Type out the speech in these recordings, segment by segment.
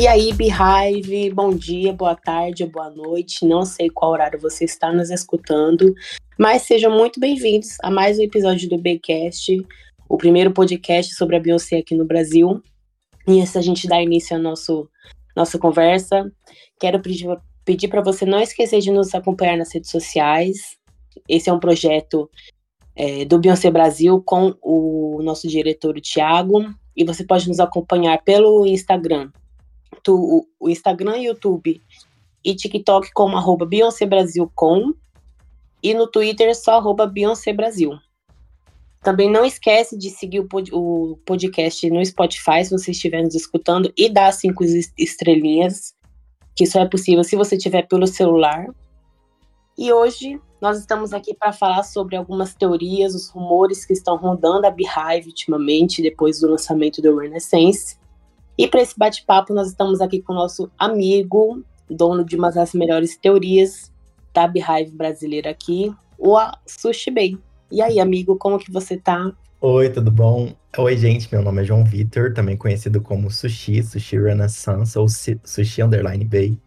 E aí, Beehive, bom dia, boa tarde, boa noite. Não sei qual horário você está nos escutando, mas sejam muito bem-vindos a mais um episódio do Bcast, o primeiro podcast sobre a Beyoncé aqui no Brasil. E antes da gente dar início à nosso, nossa conversa, quero pedir, pedir para você não esquecer de nos acompanhar nas redes sociais. Esse é um projeto é, do Beyoncé Brasil com o nosso diretor, o Thiago. E você pode nos acompanhar pelo Instagram, tu, o Instagram, YouTube e TikTok como arroba Beyoncé Brasil com e no Twitter só arroba Beyoncé Brasil. Também não esquece de seguir o podcast no Spotify se você estiver nos escutando e dar cinco estrelinhas, que só é possível se você tiver pelo celular. E hoje nós estamos aqui para falar sobre algumas teorias, os rumores que estão rondando a Beehive ultimamente, depois do lançamento do Renaissance. E para esse bate-papo, nós estamos aqui com o nosso amigo, dono de uma das melhores teorias da Beehive brasileira aqui, o Sushi Bay. E aí, amigo, como que você tá? Oi, tudo bom? Oi, gente, meu nome é João Vitor, também conhecido como Sushi, Sushi Renaissance ou Sushi Underline Bay.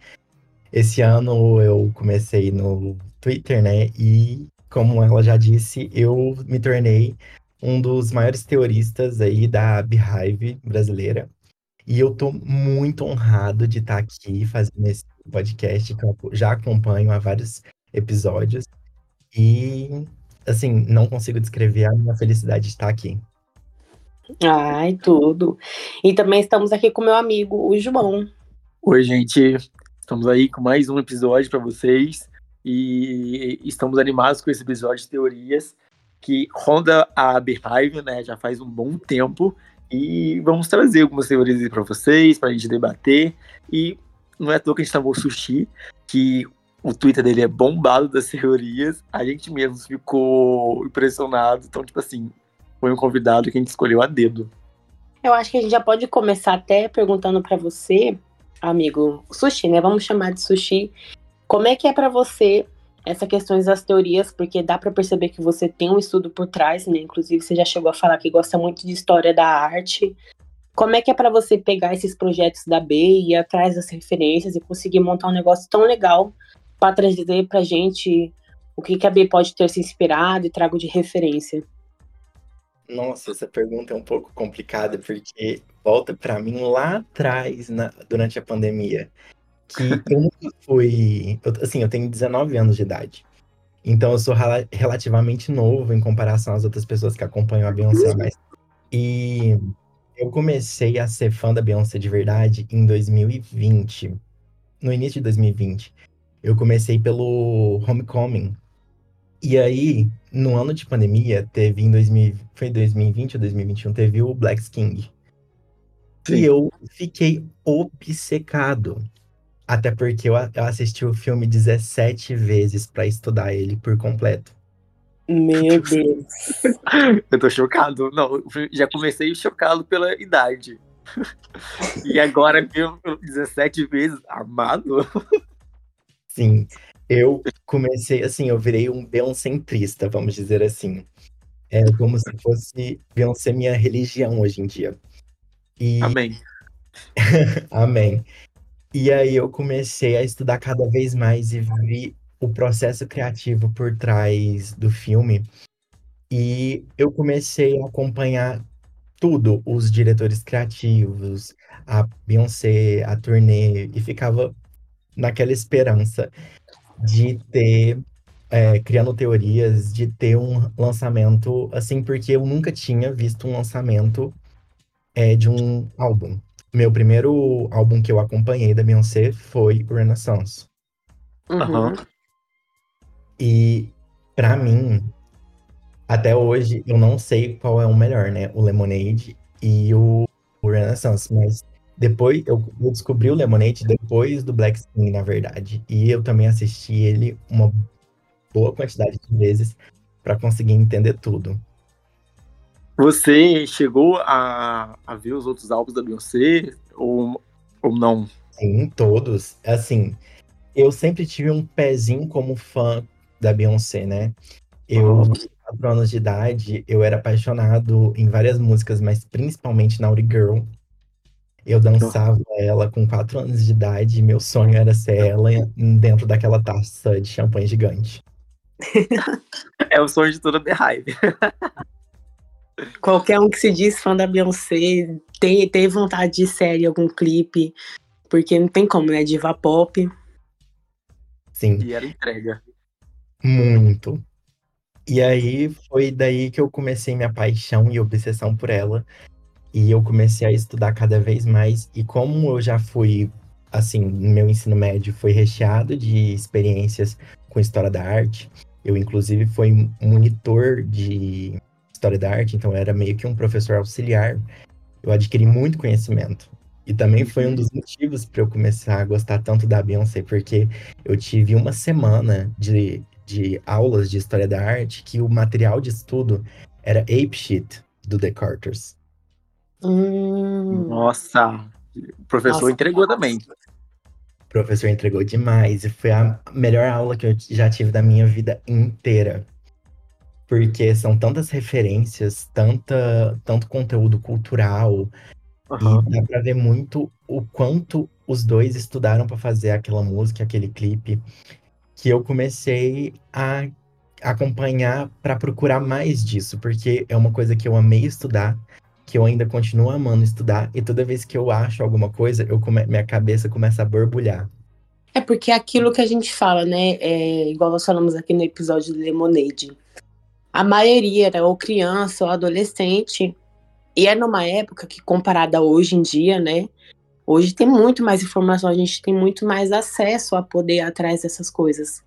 Esse ano eu comecei no Twitter, né? E como ela já disse, eu me tornei um dos maiores teoristas aí da Beehive brasileira. E eu tô muito honrado de estar aqui fazendo esse podcast que eu já acompanho há vários episódios. E, assim, não consigo descrever a minha felicidade de estar aqui. Ai, tudo. E também estamos aqui com meu amigo, o João. Oi, gente. Estamos aí com mais um episódio para vocês. E estamos animados com esse episódio de teorias que ronda a Beehive, né? Já faz um bom tempo. E vamos trazer algumas teorias para vocês, para a gente debater. E não é à toa que a gente chamou o Sushi, que o Twitter dele é bombado das teorias. A gente mesmo ficou impressionado. Então, tipo assim, foi um convidado que a gente escolheu a dedo. Eu acho que a gente já pode começar até perguntando para você, amigo, Sushi, né? Vamos chamar de Sushi. Como é que é para você essa questões das teorias, porque dá para perceber que você tem um estudo por trás, né? Inclusive, você já chegou a falar que gosta muito de história da arte. Como é que é para você pegar esses projetos da B e ir atrás das referências e conseguir montar um negócio tão legal para trazer pra gente o que, que a B pode ter se inspirado e trago de referência? Nossa, essa pergunta é um pouco complicada porque volta para mim lá atrás, na, durante a pandemia que eu nunca fui. Eu, assim, eu tenho 19 anos de idade. Então eu sou rela relativamente novo em comparação às outras pessoas que acompanham a Beyoncé mais. E eu comecei a ser fã da Beyoncé de verdade em 2020. No início de 2020. Eu comecei pelo Homecoming. E aí, no ano de pandemia, teve em 2000, foi 2020 ou 2021, teve o Black King. Sim. E eu fiquei obcecado. Até porque eu, eu assisti o filme 17 vezes para estudar ele por completo. Meu Deus. eu tô chocado. Não, já comecei chocado pela idade. e agora viu 17 vezes amado. Sim. Eu comecei assim, eu virei um beoncentrista, vamos dizer assim. É como se fosse Beyoncé minha religião hoje em dia. E... Amém. Amém. E aí eu comecei a estudar cada vez mais e vi o processo criativo por trás do filme. E eu comecei a acompanhar tudo, os diretores criativos, a Beyoncé, a turnê, e ficava naquela esperança de ter, é, criando teorias, de ter um lançamento assim, porque eu nunca tinha visto um lançamento é, de um álbum. Meu primeiro álbum que eu acompanhei da Beyoncé foi Renaissance. Uhum. E para mim, até hoje, eu não sei qual é o melhor, né? O Lemonade e o, o Renaissance, mas depois eu, eu, descobri o Lemonade depois do Black Skin, na verdade. E eu também assisti ele uma boa quantidade de vezes para conseguir entender tudo. Você chegou a, a ver os outros álbuns da Beyoncé ou, ou não? Sim, todos. Assim, eu sempre tive um pezinho como fã da Beyoncé, né? Eu, com 4 anos de idade, eu era apaixonado em várias músicas, mas principalmente na Auri Girl. Eu dançava ela com 4 anos de idade e meu sonho era ser ela dentro daquela taça de champanhe gigante. é o sonho de toda Beehive. Qualquer um que se diz fã da Beyoncé tem, tem vontade de série algum clipe, porque não tem como, né? Diva pop. Sim. E era entrega. Muito. E aí foi daí que eu comecei minha paixão e obsessão por ela. E eu comecei a estudar cada vez mais. E como eu já fui, assim, meu ensino médio foi recheado de experiências com história da arte. Eu, inclusive, fui monitor de história da arte, então era meio que um professor auxiliar. Eu adquiri muito conhecimento. E também foi um uhum. dos motivos para eu começar a gostar tanto da Beyoncé, porque eu tive uma semana de, de aulas de história da arte que o material de estudo era Ape Sheet do The Carters. Hum. Nossa, o professor Nossa, entregou também. O professor entregou demais e foi a melhor aula que eu já tive da minha vida inteira. Porque são tantas referências, tanta, tanto conteúdo cultural, Uhum. E dá pra ver muito o quanto os dois estudaram para fazer aquela música, aquele clipe, que eu comecei a acompanhar para procurar mais disso, porque é uma coisa que eu amei estudar, que eu ainda continuo amando estudar, e toda vez que eu acho alguma coisa, eu come... minha cabeça começa a borbulhar. É porque é aquilo que a gente fala, né? É, igual nós falamos aqui no episódio do Lemonade. A maioria era ou criança ou adolescente e é numa época que, comparada a hoje em dia, né? Hoje tem muito mais informação, a gente tem muito mais acesso a poder atrás dessas coisas.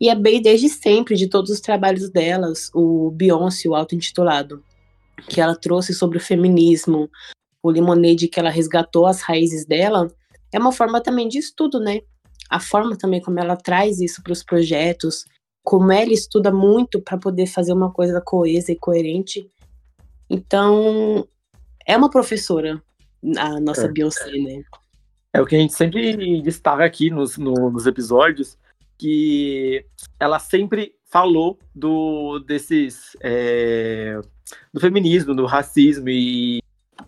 E é bem desde sempre, de todos os trabalhos delas, o Beyoncé, o auto-intitulado, que ela trouxe sobre o feminismo, o Lemonade que ela resgatou as raízes dela, é uma forma também de estudo, né? A forma também como ela traz isso para os projetos, como ela estuda muito para poder fazer uma coisa coesa e coerente então, é uma professora, a nossa é. Beyoncé, né? É o que a gente sempre destaca aqui nos, no, nos episódios, que ela sempre falou do desses é, do feminismo, do racismo e,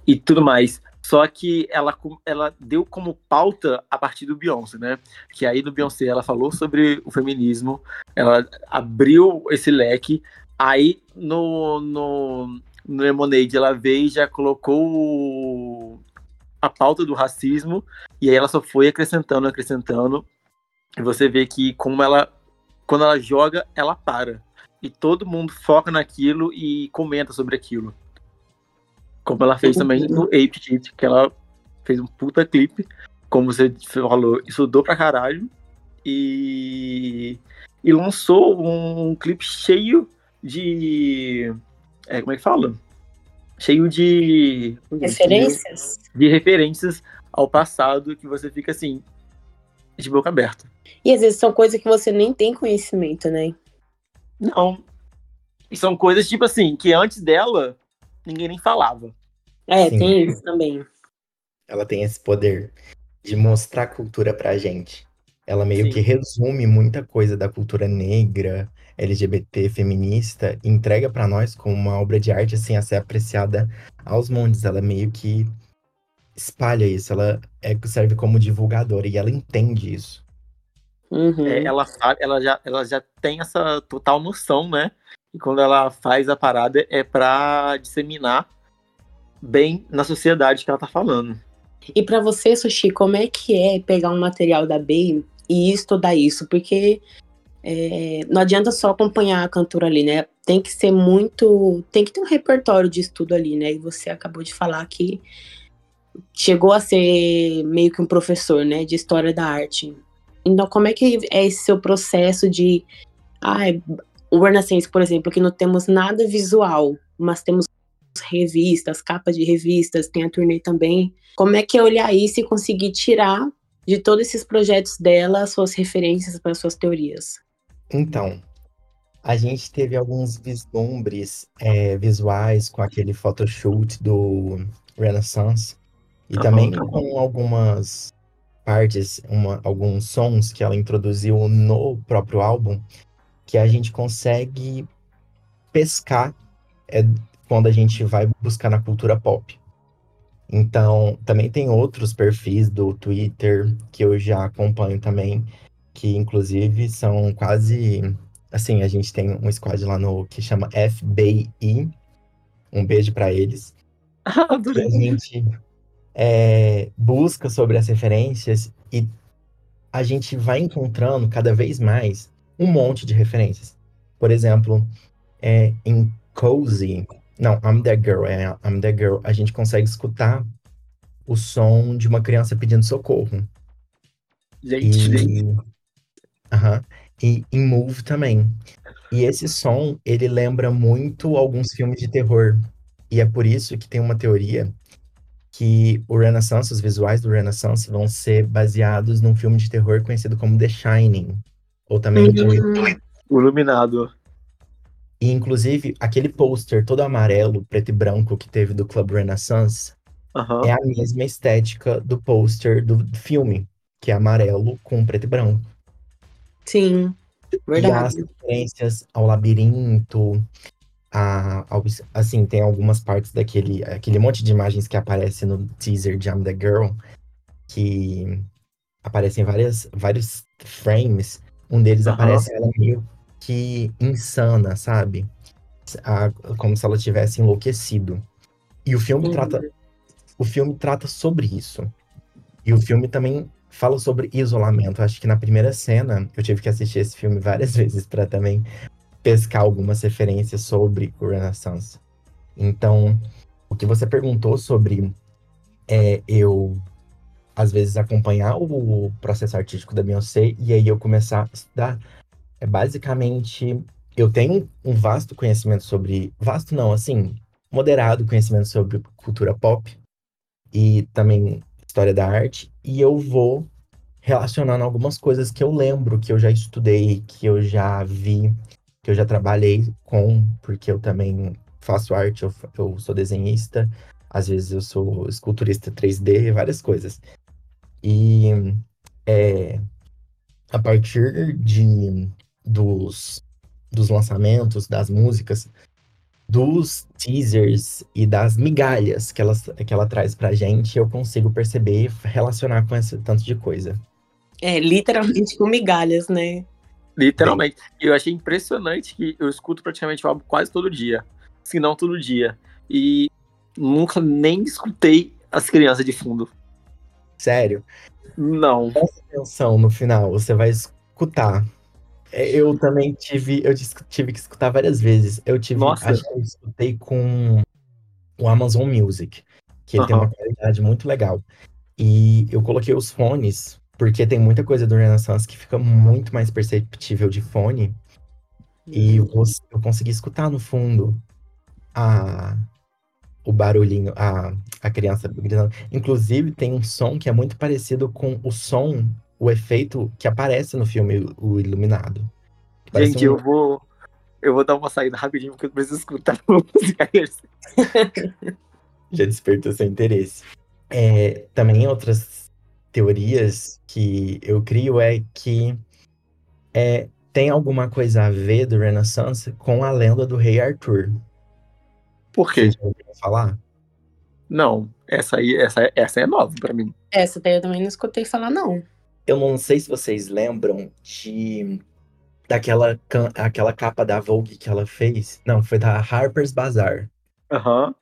e tudo mais. Só que ela, ela deu como pauta a partir do Beyoncé, né? Que aí no Beyoncé ela falou sobre o feminismo, ela abriu esse leque. Aí no, no, no Lemonade, ela veio e já colocou a pauta do racismo, e aí ela só foi acrescentando, acrescentando. E você vê que como ela, quando ela joga, ela para. E todo mundo foca naquilo e comenta sobre aquilo. Como ela fez também no Ape Kit, que ela fez um puta clipe, como você falou, estudou pra caralho. E, e lançou um, clipe cheio de é, como é que fala? Cheio de. Referências? De referências ao passado que você fica assim, de boca aberta. E às vezes são coisas que você nem tem conhecimento, né? Não. E são coisas, tipo assim, que antes dela, ninguém nem falava. É, Sim. tem isso também. Ela tem esse poder de mostrar cultura pra gente. Ela meio Sim. que resume muita coisa da cultura negra, LGBT, feminista, e entrega para nós como uma obra de arte assim a ser apreciada aos montes. Ela meio que espalha isso, ela é, serve como divulgadora e ela entende isso. Uhum. É, ela sabe, ela já, ela já tem essa total noção, né? E quando ela faz a parada é para disseminar bem na sociedade que ela tá falando. E para você, Sushi, como é que é pegar um material da Bey e estudar isso, porque é, não adianta só acompanhar a cantora ali, né? Tem que ser muito. Tem que ter um repertório de estudo ali, né? E você acabou de falar que chegou a ser meio que um professor, né? De história da arte. Então, como é que é esse seu processo de. Ah, o Renaissance, por exemplo, que não temos nada visual, mas temos revistas, capas de revistas, tem a turnê também. Como é que é olhar isso e conseguir tirar de todos esses projetos dela suas referências para suas teorias? Então, a gente teve alguns vislumbres é, visuais com aquele photoshoot do Renaissance e uhum. também com algumas partes, uma, alguns sons que ela introduziu no próprio álbum que a gente consegue pescar é, quando a gente vai buscar na cultura pop. Então, também tem outros perfis do Twitter que eu já acompanho também, que inclusive são quase. Assim, a gente tem um squad lá no que chama FBI. Um beijo para eles. Ah, a gente é, busca sobre as referências e a gente vai encontrando cada vez mais um monte de referências. Por exemplo, é, em Cozy, não, I'm That Girl, é I'm That Girl, a gente consegue escutar o som de uma criança pedindo socorro. Gente, E, Aham. e em Move também. E esse som, ele lembra muito alguns filmes de terror. E é por isso que tem uma teoria que o Renaissance, os visuais do Renaissance vão ser baseados num filme de terror conhecido como The Shining. Ou também Hum. o iluminado. E, inclusive, aquele pôster todo amarelo, preto e branco que teve do Club Renaissance Aham. é a mesma estética do pôster do filme, que é amarelo com preto e branco. Sim, E as verdade. referências ao labirinto, a, ao- assim, tem algumas partes daquele aquele monte de imagens que aparece no teaser de I'm the Girl, que aparecem várias, vários frames. Um deles Aham. aparece ela meio que insana, sabe? A- como se ela tivesse enlouquecido. E o filme Uhum. trata o filme trata sobre isso. E o filme também fala sobre isolamento. Acho que na primeira cena eu tive que assistir esse filme várias vezes para também pescar algumas referências sobre o Renaissance. Então, o que você perguntou sobre é eu às vezes acompanhar o processo artístico da Beyoncé e aí eu começar a estudar é basicamente eu tenho um vasto conhecimento sobre vasto não, assim, moderado conhecimento sobre cultura pop e também história da arte e eu vou relacionando algumas coisas que eu lembro, que eu já estudei, que eu já vi, que eu já trabalhei com, porque eu também faço arte, eu, eu sou desenhista, às vezes eu sou esculturista 3D, várias coisas. E é, a partir de, dos, dos lançamentos, das músicas, dos teasers e das migalhas que ela, que ela traz pra gente, eu consigo perceber e relacionar com esse tanto de coisa. É, literalmente com migalhas, né? Literalmente. E eu achei impressionante que eu escuto praticamente o álbum quase todo dia. Se não todo dia. E nunca nem escutei as crianças de fundo. Sério, Não. atenção no final, você vai escutar. É, Eu também tive, eu tive que escutar várias vezes. Eu tive, Nossa. acho que eu escutei com o Amazon Music, que ele tem uma qualidade muito legal. E eu coloquei os fones, porque tem muita coisa do Renaissance que fica muito mais perceptível de fone, e eu, eu consegui escutar no fundo a, o barulhinho, a, a criança gritando. Inclusive, tem um som que é muito parecido com o som, o efeito que aparece no filme O Iluminado. Gente, um- eu vou. Eu vou dar uma saída rapidinho porque eu preciso escutar a música. já despertou seu interesse. É, também outras teorias que eu crio é que é, tem alguma coisa a ver do Renaissance com a lenda do rei Arthur. Por quê? Ouviu falar? Não, essa aí, essa, essa é nova pra mim. Essa daí eu também não escutei falar, não. Eu não sei se vocês lembram de daquela aquela capa da Vogue que ela fez. Não, foi da Harper's Bazaar, Aham.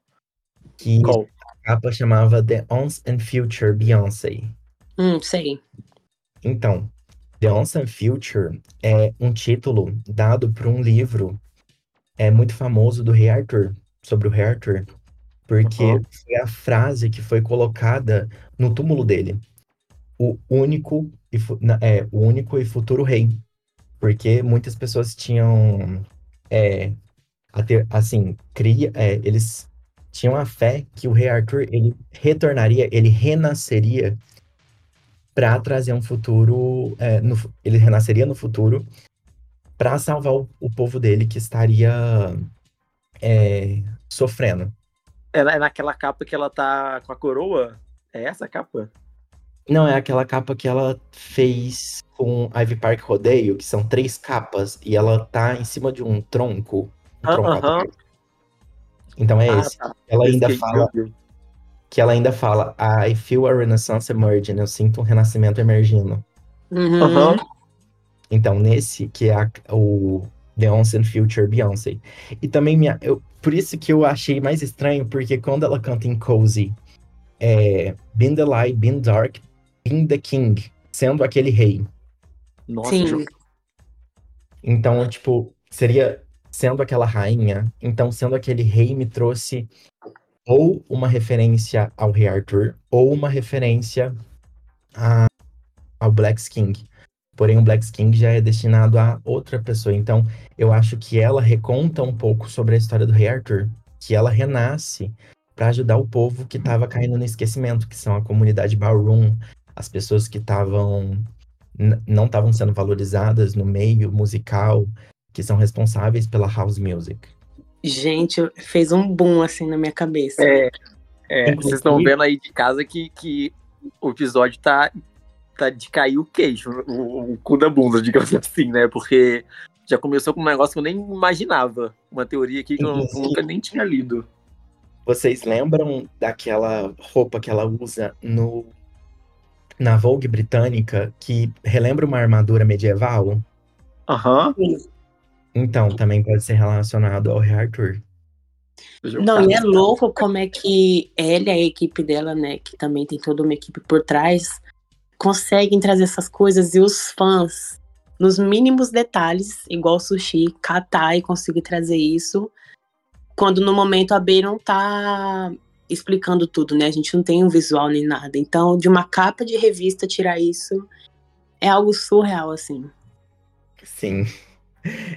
que Qual? a capa chamava The Once and Future Beyoncé. Hum, sei. Então, The Once and Future é um título dado por um livro é muito famoso do Rei Arthur, sobre o Rei Arthur, porque Uhum. foi a frase que foi colocada no túmulo dele. O único e, é, o único e futuro rei. Porque muitas pessoas tinham é, ter- assim, cria, é, eles tinham a fé que o Rei Arthur ele retornaria, ele renasceria para trazer um futuro, é, no ele renasceria no futuro para salvar o, o povo dele que estaria é, sofrendo. É, na- é naquela capa que ela tá com a coroa? É essa a capa? Não, é aquela capa que ela fez com Ivy Park Rodeio, que são três capas, e ela tá em cima de um tronco. Um Ah, tronco aham. aberto. Então é Ah, esse. tá. Ela ainda fala, que ela ainda fala I feel a renaissance emerging, eu sinto um renascimento emergindo. Uhum. Aham. Então, nesse que é a- o Beyoncé and Future Beyoncé. E também, minha, eu, por isso que eu achei mais estranho, porque quando ela canta em Cozy, é Been the Light, Been Dark, Been the King, sendo aquele rei. Nossa, Sim. Então, tipo, seria sendo aquela rainha. Então, sendo aquele rei me trouxe ou uma referência ao rei Arthur, ou uma referência a- ao Black King. Porém, o Black King já é destinado a outra pessoa. Então, eu acho que ela reconta um pouco sobre a história do rei Arthur. Que ela renasce para ajudar o povo que estava caindo no esquecimento, que são a comunidade Ballroom, as pessoas que estavam não estavam sendo valorizadas no meio musical, que são responsáveis pela house music. Gente, fez um boom assim na minha cabeça. É, é, vocês estão vendo aí de casa que, que o episódio tá, tá de cair o queixo, o, o cu da bunda, digamos assim, né? Porque já começou com um negócio que eu nem imaginava. Uma teoria aqui que eu Inclusive- nunca nem tinha lido. Vocês lembram daquela roupa que ela usa no na Vogue britânica que relembra uma armadura medieval? Aham. Então, também pode ser relacionado ao rei Arthur. Não, e é louco como é que ela e a equipe dela, né, que também tem toda uma equipe por trás, conseguem trazer essas coisas e os fãs, nos mínimos detalhes, igual o sushi, catar e conseguir trazer isso, quando no momento a B não tá explicando tudo, né? A gente não tem um visual nem nada. Então, de uma capa de revista tirar isso é algo surreal, assim. Sim.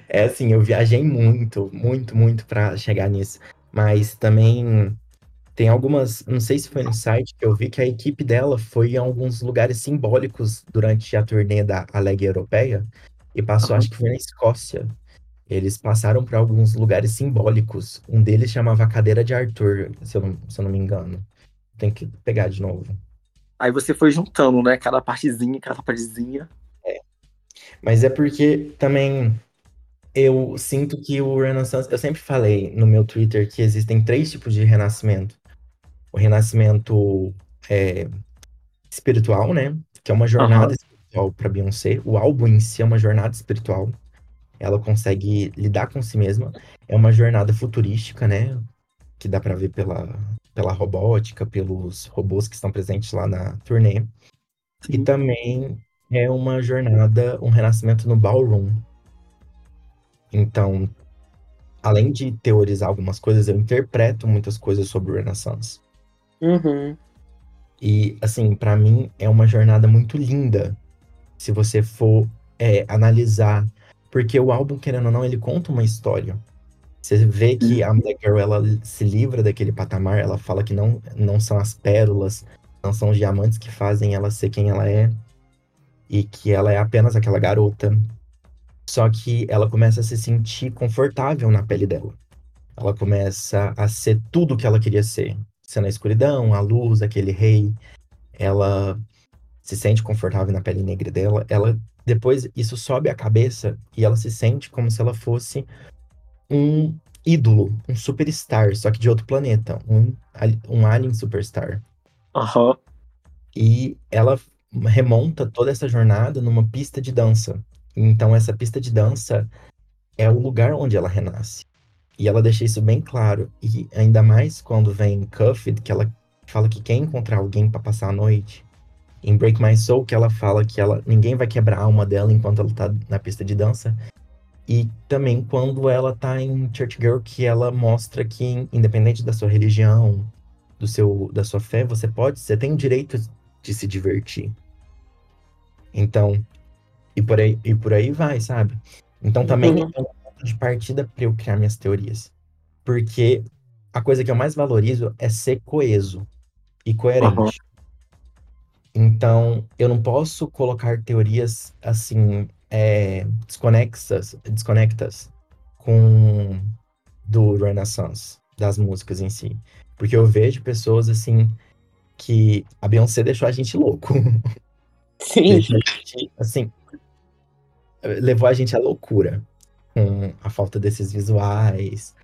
É assim, eu viajei muito, muito, muito pra chegar nisso. Mas também tem algumas, não sei se foi no site que eu vi que a equipe dela foi em alguns lugares simbólicos durante a turnê da A Lega Europeia e passou, Aham. acho que foi na Escócia. Eles passaram por alguns lugares simbólicos. Um deles chamava Cadeira de Arthur, se eu não, se eu não me engano. Tem que pegar de novo. Aí você foi juntando, né? Cada partezinha, cada partezinha. Mas é porque também eu sinto que o Renaissance. Eu sempre falei no meu Twitter que existem três tipos de renascimento: o renascimento é, espiritual, né? Que é uma jornada Aham. espiritual para Beyoncé. O álbum em si é uma jornada espiritual. Ela consegue lidar com si mesma. É uma jornada futurística, né? Que dá pra ver pela, pela robótica, pelos robôs que estão presentes lá na turnê. E Sim. também é uma jornada, um renascimento no ballroom. Então, além de teorizar algumas coisas, eu interpreto muitas coisas sobre o Renaissance. Uhum. E, assim, pra mim é uma jornada muito linda, se você for é, analisar. Porque o álbum, querendo ou não, ele conta uma história. Você vê que a Black Girl, ela se livra daquele patamar, ela fala que não, não são as pérolas, não são os diamantes que fazem ela ser quem ela é, e que ela é apenas aquela garota. Só que ela começa a se sentir confortável na pele dela. Ela começa a ser tudo que ela queria ser. Sendo a escuridão, a luz, aquele rei. Ela se sente confortável na pele negra dela. Ela depois isso sobe a cabeça e ela se sente como se ela fosse um ídolo, um superstar, só que de outro planeta, um, um alien superstar. Aham. E ela remonta toda essa jornada numa pista de dança. Então, essa pista de dança é o lugar onde ela renasce. E ela deixa isso bem claro. E ainda mais quando vem Cuffed, que ela fala que quer encontrar alguém para passar a noite. Em Break My Soul, que ela fala que ela, ninguém vai quebrar a alma dela enquanto ela tá na pista de dança. E também quando ela tá em Church Girl, que ela mostra que, independente da sua religião, do seu, da sua fé, você pode, você tem o direito de se divertir. Então, e por aí, e por aí vai, sabe? Então também Uhum. Ponto de partida para eu criar minhas teorias. Porque a coisa que eu mais valorizo é ser coeso e coerente. Aham. Então, eu não posso colocar teorias assim, é, desconexas, desconectas com do Renaissance, das músicas em si. Porque eu vejo pessoas assim que a Beyoncé deixou a gente louco. Sim. Gente, assim, levou a gente à loucura com a falta desses visuais,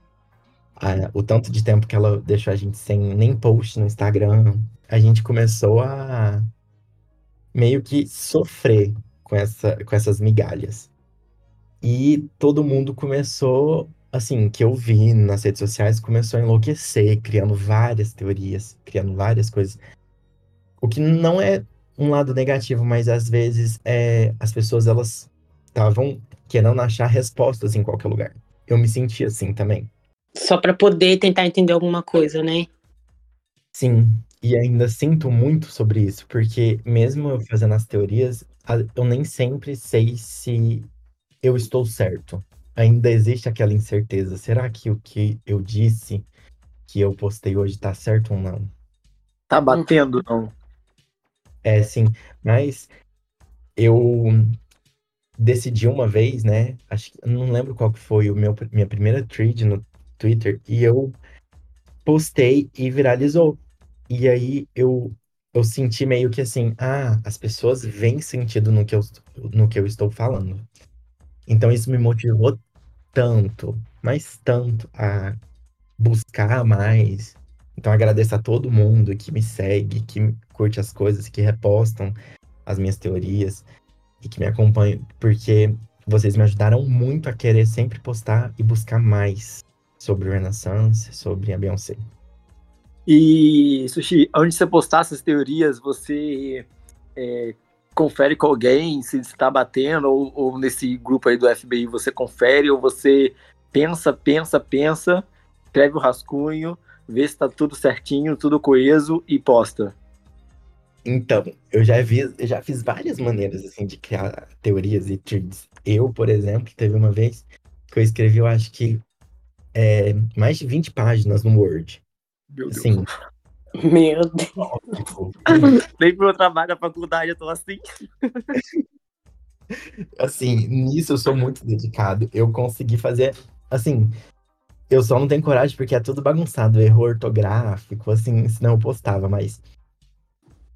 a, o tanto de tempo que ela deixou a gente sem nem post no Instagram, a gente começou a meio que sofrer com, essa, com essas migalhas. E todo mundo começou, assim, que eu vi nas redes sociais, começou a enlouquecer, criando várias teorias, criando várias coisas. O que não é um lado negativo, mas às vezes é, as pessoas elas estavam querendo achar respostas em qualquer lugar. Eu me senti assim também. Só para poder tentar entender alguma coisa, né? Sim, e ainda sinto muito sobre isso, porque mesmo eu fazendo as teorias, eu nem sempre sei se eu estou certo. Ainda existe aquela incerteza. Será que o que eu disse, que eu postei hoje, tá certo ou não? Tá batendo, não? É, sim. Mas eu decidi uma vez, né? Acho que não lembro qual que foi o meu minha primeira thread no Twitter e eu postei e viralizou. E aí eu eu senti meio que assim, ah, as pessoas veem sentido no que eu no que eu estou falando. Então isso me motivou tanto, mas tanto a buscar mais. Então agradeço a todo mundo que me segue, que curte as coisas, que repostam as minhas teorias e que me acompanham, porque vocês me ajudaram muito a querer sempre postar e buscar mais sobre o Renaissance, sobre a Beyoncé. E, Sushi, antes de você postar essas teorias, você é, confere com alguém se está batendo, ou, ou, nesse grupo aí do FBI você confere, ou você pensa, pensa, pensa, escreve o rascunho, vê se está tudo certinho, tudo coeso e posta. Então, eu já, vi, eu já fiz várias maneiras assim de criar teorias e threads. Eu, por exemplo, teve uma vez que eu escrevi, eu acho que é, mais de 20 páginas no Word. Meu Deus. Sim. Meu Deus. Tipo, Nem pro meu trabalho da faculdade eu tô assim. assim, nisso eu sou muito dedicado. Eu consegui fazer, assim, eu só não tenho coragem porque é tudo bagunçado, erro ortográfico, assim, senão eu postava, mas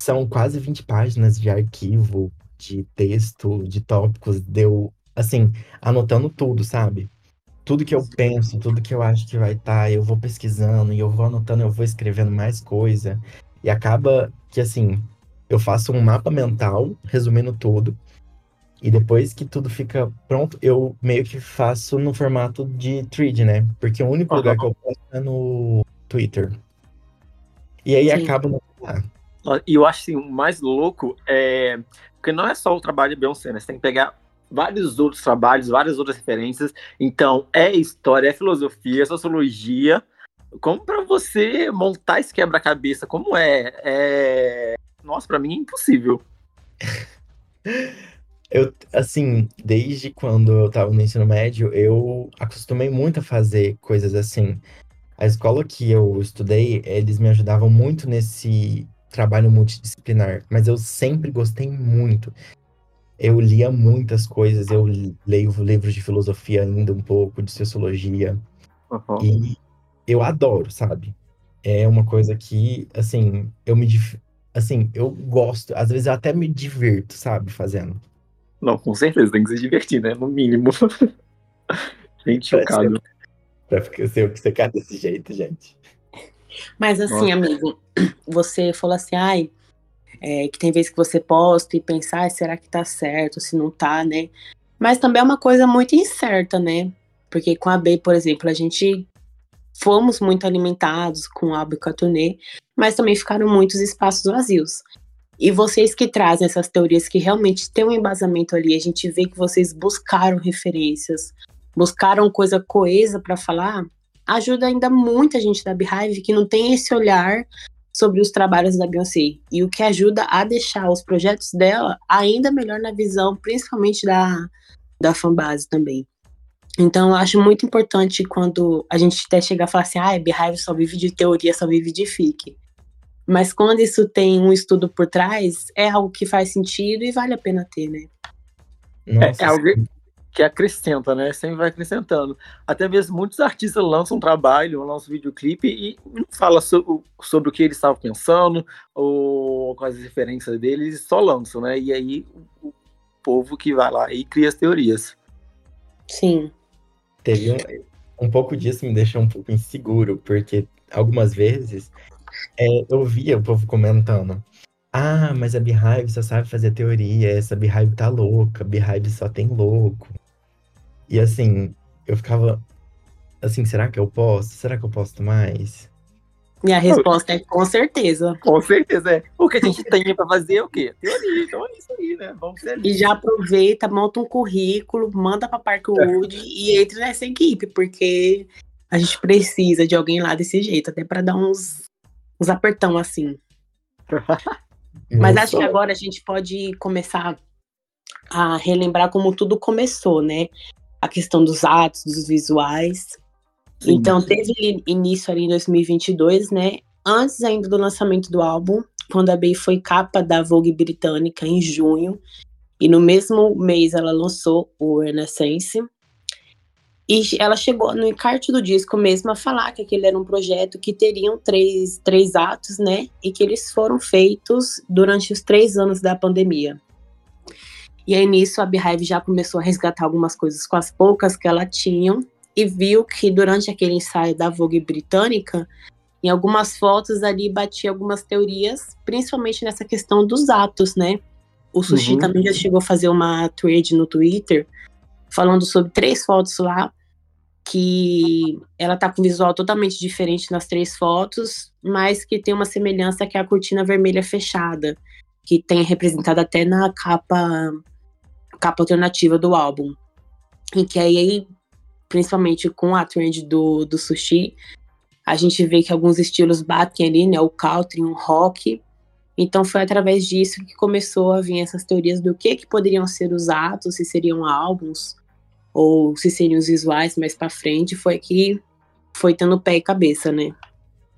são quase 20 páginas de arquivo, de texto, de tópicos, deu, assim, anotando tudo, sabe? Tudo que eu penso, tudo que eu acho que vai estar, tá, eu vou pesquisando e eu vou anotando, eu vou escrevendo mais coisa. E acaba que, assim, eu faço um mapa mental, resumindo tudo. E depois que tudo fica pronto, eu meio que faço no formato de thread, né? Porque o único uhum. lugar que eu posto é no Twitter. E aí Sim. acaba no. E eu acho assim, o mais louco é. Porque não é só o trabalho de Beyoncé, né? Você tem que pegar vários outros trabalhos, várias outras referências. Então, é história, é filosofia, é sociologia. Como para você montar esse quebra-cabeça? Como é? é... Nossa, para mim é impossível. Eu, assim, desde quando eu tava no ensino médio, eu acostumei muito a fazer coisas assim. A escola que eu estudei, eles me ajudavam muito nesse trabalho multidisciplinar, mas eu sempre gostei muito. Eu lia muitas coisas, eu leio livros de filosofia ainda um pouco, de sociologia. Uhum. E eu adoro, sabe? É uma coisa que, assim, eu me. Assim, eu gosto, às vezes eu até me divirto, sabe, fazendo. Não, com certeza, tem que se divertir, né? No mínimo. gente, chocado. Pra ficar, ser, ficar desse jeito, gente. Mas assim, Nossa. amigo, você falou assim, ai, é, que tem vezes que você posta e pensar, ah, será que tá certo, se não tá, né? Mas também é uma coisa muito incerta, né? Porque com a B, por exemplo, a gente fomos muito alimentados com a Turnê, mas também ficaram muitos espaços vazios. E vocês que trazem essas teorias que realmente têm um embasamento ali, a gente vê que vocês buscaram referências, buscaram coisa coesa para falar, ajuda ainda muita gente da Beehive que não tem esse olhar sobre os trabalhos da Beyoncé e o que ajuda a deixar os projetos dela ainda melhor na visão, principalmente da, da fanbase também. Então, eu acho muito importante quando a gente até chegar a falar assim, ah, Beehive só vive de teoria, só vive de fic. Mas quando isso tem um estudo por trás, é algo que faz sentido e vale a pena ter, né? Nossa, é, é algo, que acrescenta, né? Sempre vai acrescentando. Até mesmo muitos artistas lançam um trabalho, lançam um videoclipe e não fala sobre, sobre o que eles estavam pensando ou quais as referências deles, só lançam, né? E aí o povo que vai lá e cria as teorias. Sim. Teve um, um pouco disso me deixa um pouco inseguro, porque algumas vezes é, eu via o povo comentando. Ah, mas a Beehive só sabe fazer teoria, essa Beehive tá louca, Beehive só tem louco. E assim, eu ficava assim, será que eu posso? Será que eu posso mais? Minha resposta é com certeza. Com certeza, é. O que a gente tem para fazer é o quê? Teoria, então é isso aí, né? Vamos ser E já aproveita, monta um currículo, manda para Parkwood é. e entra nessa equipe, porque a gente precisa de alguém lá desse jeito, até para dar uns, uns apertão assim. Mas acho que agora a gente pode começar a relembrar como tudo começou, né? A questão dos atos, dos visuais. Sim. Então, teve início ali em 2022, né? Antes ainda do lançamento do álbum, quando a Bey foi capa da Vogue britânica em junho. E no mesmo mês ela lançou o Renaissance. E ela chegou no encarte do disco mesmo a falar que aquele era um projeto que teriam três, três atos, né? E que eles foram feitos durante os três anos da pandemia. E aí nisso a Beehive já começou a resgatar algumas coisas com as poucas que ela tinha e viu que durante aquele ensaio da Vogue britânica, em algumas fotos ali batia algumas teorias, principalmente nessa questão dos atos, né? O Sushi uhum. também já chegou a fazer uma thread no Twitter falando sobre três fotos lá, que ela tá com visual totalmente diferente nas três fotos, mas que tem uma semelhança que é a cortina vermelha fechada, que tem representado até na capa capa alternativa do álbum. E que aí, principalmente com a trend do, do sushi, a gente vê que alguns estilos batem ali, né? O country, o rock. Então foi através disso que começou a vir essas teorias do que que poderiam ser os atos, se seriam álbuns, ou se seriam os visuais mais para frente, foi que foi tendo pé e cabeça, né?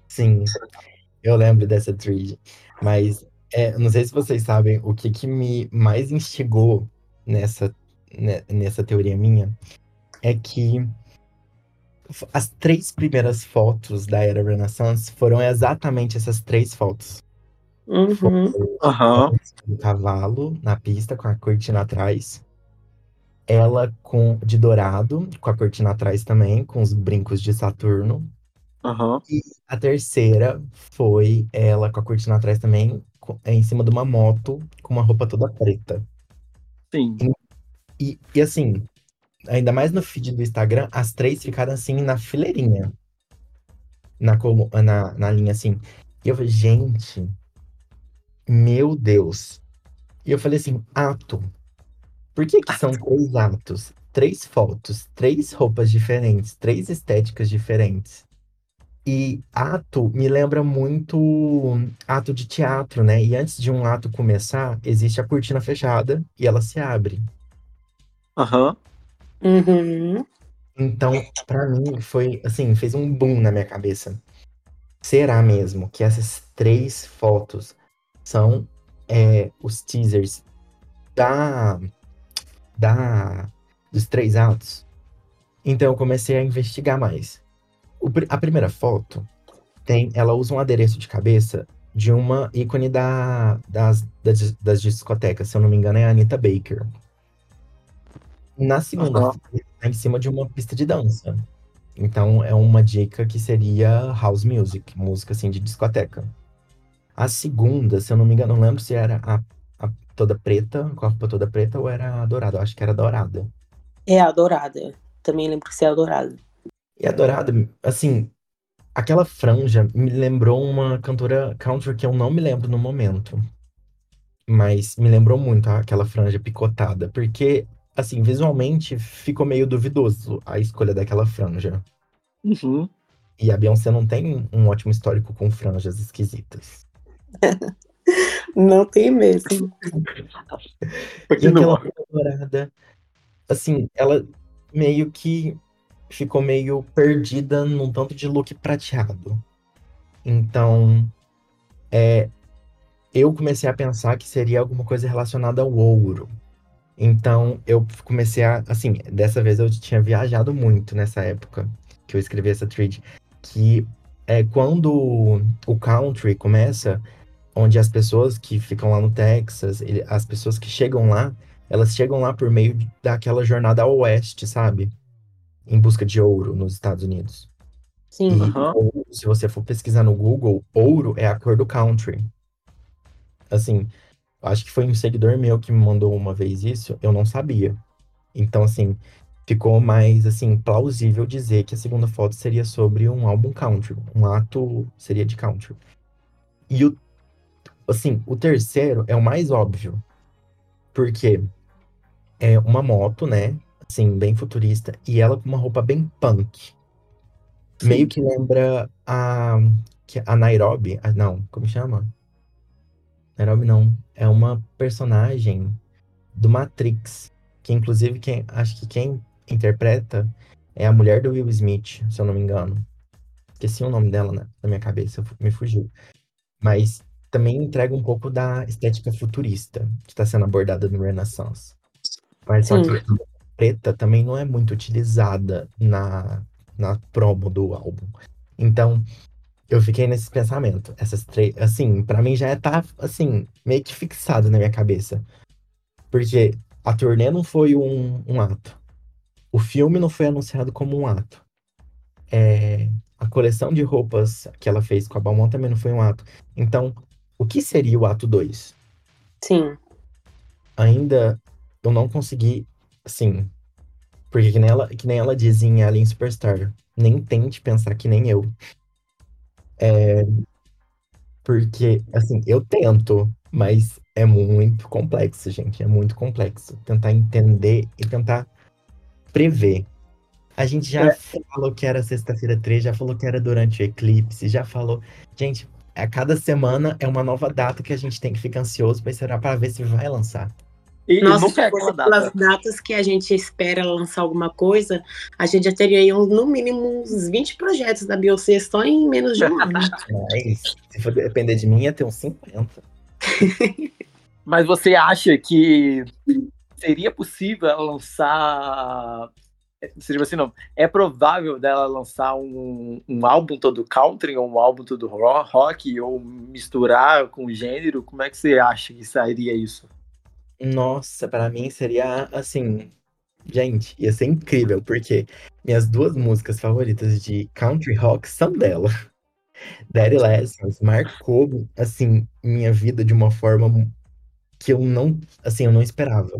Sim, eu lembro dessa thread, mas é, não sei se vocês sabem o que, que me mais instigou nessa, né, nessa teoria minha, é que as três primeiras fotos da Era Renaissance foram exatamente essas três fotos. Uhum. Uhum. cavalo na pista com a cortina atrás ela com de dourado, com a cortina atrás também, com os brincos de Saturno. Uhum. E a terceira foi ela com a cortina atrás também, com, em cima de uma moto, com uma roupa toda preta. Sim. E, e, assim, ainda mais no feed do Instagram, as três ficaram assim na fileirinha. Na, na, na linha assim. E eu falei, gente, meu Deus. E eu falei assim, ato, por que, que são três atos? Três fotos, três roupas diferentes, três estéticas diferentes. E ato me lembra muito ato de teatro, né? E antes de um ato começar, existe a cortina fechada e ela se abre. Aham. Uhum. Uhum. Então, para mim, foi assim, fez um boom na minha cabeça. Será mesmo que essas três fotos são é, os teasers da da, dos três atos. Então eu comecei a investigar mais. O, a primeira foto tem, ela usa um adereço de cabeça de uma ícone da, das, das, das discotecas, se eu não me engano é a Anita Baker. Na segunda, uhum. tá em cima de uma pista de dança. Então é uma dica que seria house music, música assim de discoteca. A segunda, se eu não me engano, não lembro se era a toda preta, com a roupa toda preta, ou era dourada? Eu acho que era dourada. É, a dourada. Também lembro que você é a dourada. E a dourada, assim, aquela franja me lembrou uma cantora country que eu não me lembro no momento. Mas me lembrou muito aquela franja picotada, porque, assim, visualmente ficou meio duvidoso a escolha daquela franja. Uhum. E a Beyoncé não tem um ótimo histórico com franjas esquisitas. Não tem mesmo. e aquela dourada, assim, ela meio que ficou meio perdida num tanto de look prateado. Então, é, eu comecei a pensar que seria alguma coisa relacionada ao ouro. Então, eu comecei a, assim, dessa vez eu tinha viajado muito nessa época que eu escrevi essa thread, que é quando o country começa, onde as pessoas que ficam lá no Texas, as pessoas que chegam lá, elas chegam lá por meio daquela jornada ao oeste, sabe? Em busca de ouro nos Estados Unidos. Sim. E Aham. ouro, se você for pesquisar no Google, ouro é a cor do country. Assim, acho que foi um seguidor meu que me mandou uma vez isso, eu não sabia. Então, assim, ficou mais, assim, plausível dizer que a segunda foto seria sobre um álbum country, um ato seria de country. E o, assim, o terceiro é o mais óbvio, porque é uma moto, né, assim, bem futurista, e ela com uma roupa bem punk. Meio que lembra a, a Nairobi, ah, não, como chama? Nairobi não, é uma personagem do Matrix, que inclusive quem, acho que quem interpreta é a mulher do Will Smith, se eu não me engano. Esqueci o nome dela na, na minha cabeça, me fugiu. Mas também entrega um pouco da estética futurista que está sendo abordada no Renaissance. Mas só Sim. que a preta também não é muito utilizada na, na promo do álbum. Então, eu fiquei nesse pensamento. Essas três, assim, pra mim já tá, assim, meio que fixado na minha cabeça. Porque a turnê não foi um, um ato. O filme não foi anunciado como um ato. É, a coleção de roupas que ela fez com a Balmain também não foi um ato. Então, o que seria o ato 2? Sim. Ainda eu não consegui, assim. Porque que nem ela, que nem ela diz em Alien Superstar. Nem tente pensar que nem eu. É, porque, assim, eu tento, mas é muito complexo, gente. É muito complexo. Tentar entender e tentar prever. A gente já É. falou que era sexta-feira 3, já falou que era durante o eclipse, já falou. Gente, a cada semana é uma nova data que a gente tem que ficar ansioso para esperar para ver se vai lançar. E, Nossa, nunca é aquela pelas data. datas que a gente espera lançar alguma coisa, a gente já teria aí, um- no mínimo uns 20 projetos da Beyoncé só em menos de um ano. Mas, se for depender de mim, ia ter uns 50. Mas você acha que seria possível ela lançar. Seria assim, não. É provável dela lançar um, um álbum todo country, ou um álbum todo ro- rock, ou misturar com gênero? Como é que você acha que sairia isso? Nossa, para mim seria assim. Gente, ia ser incrível, porque minhas duas músicas favoritas de country rock são dela. Daddy Lessons marcou, assim, minha vida de uma forma que eu não, assim, eu não esperava.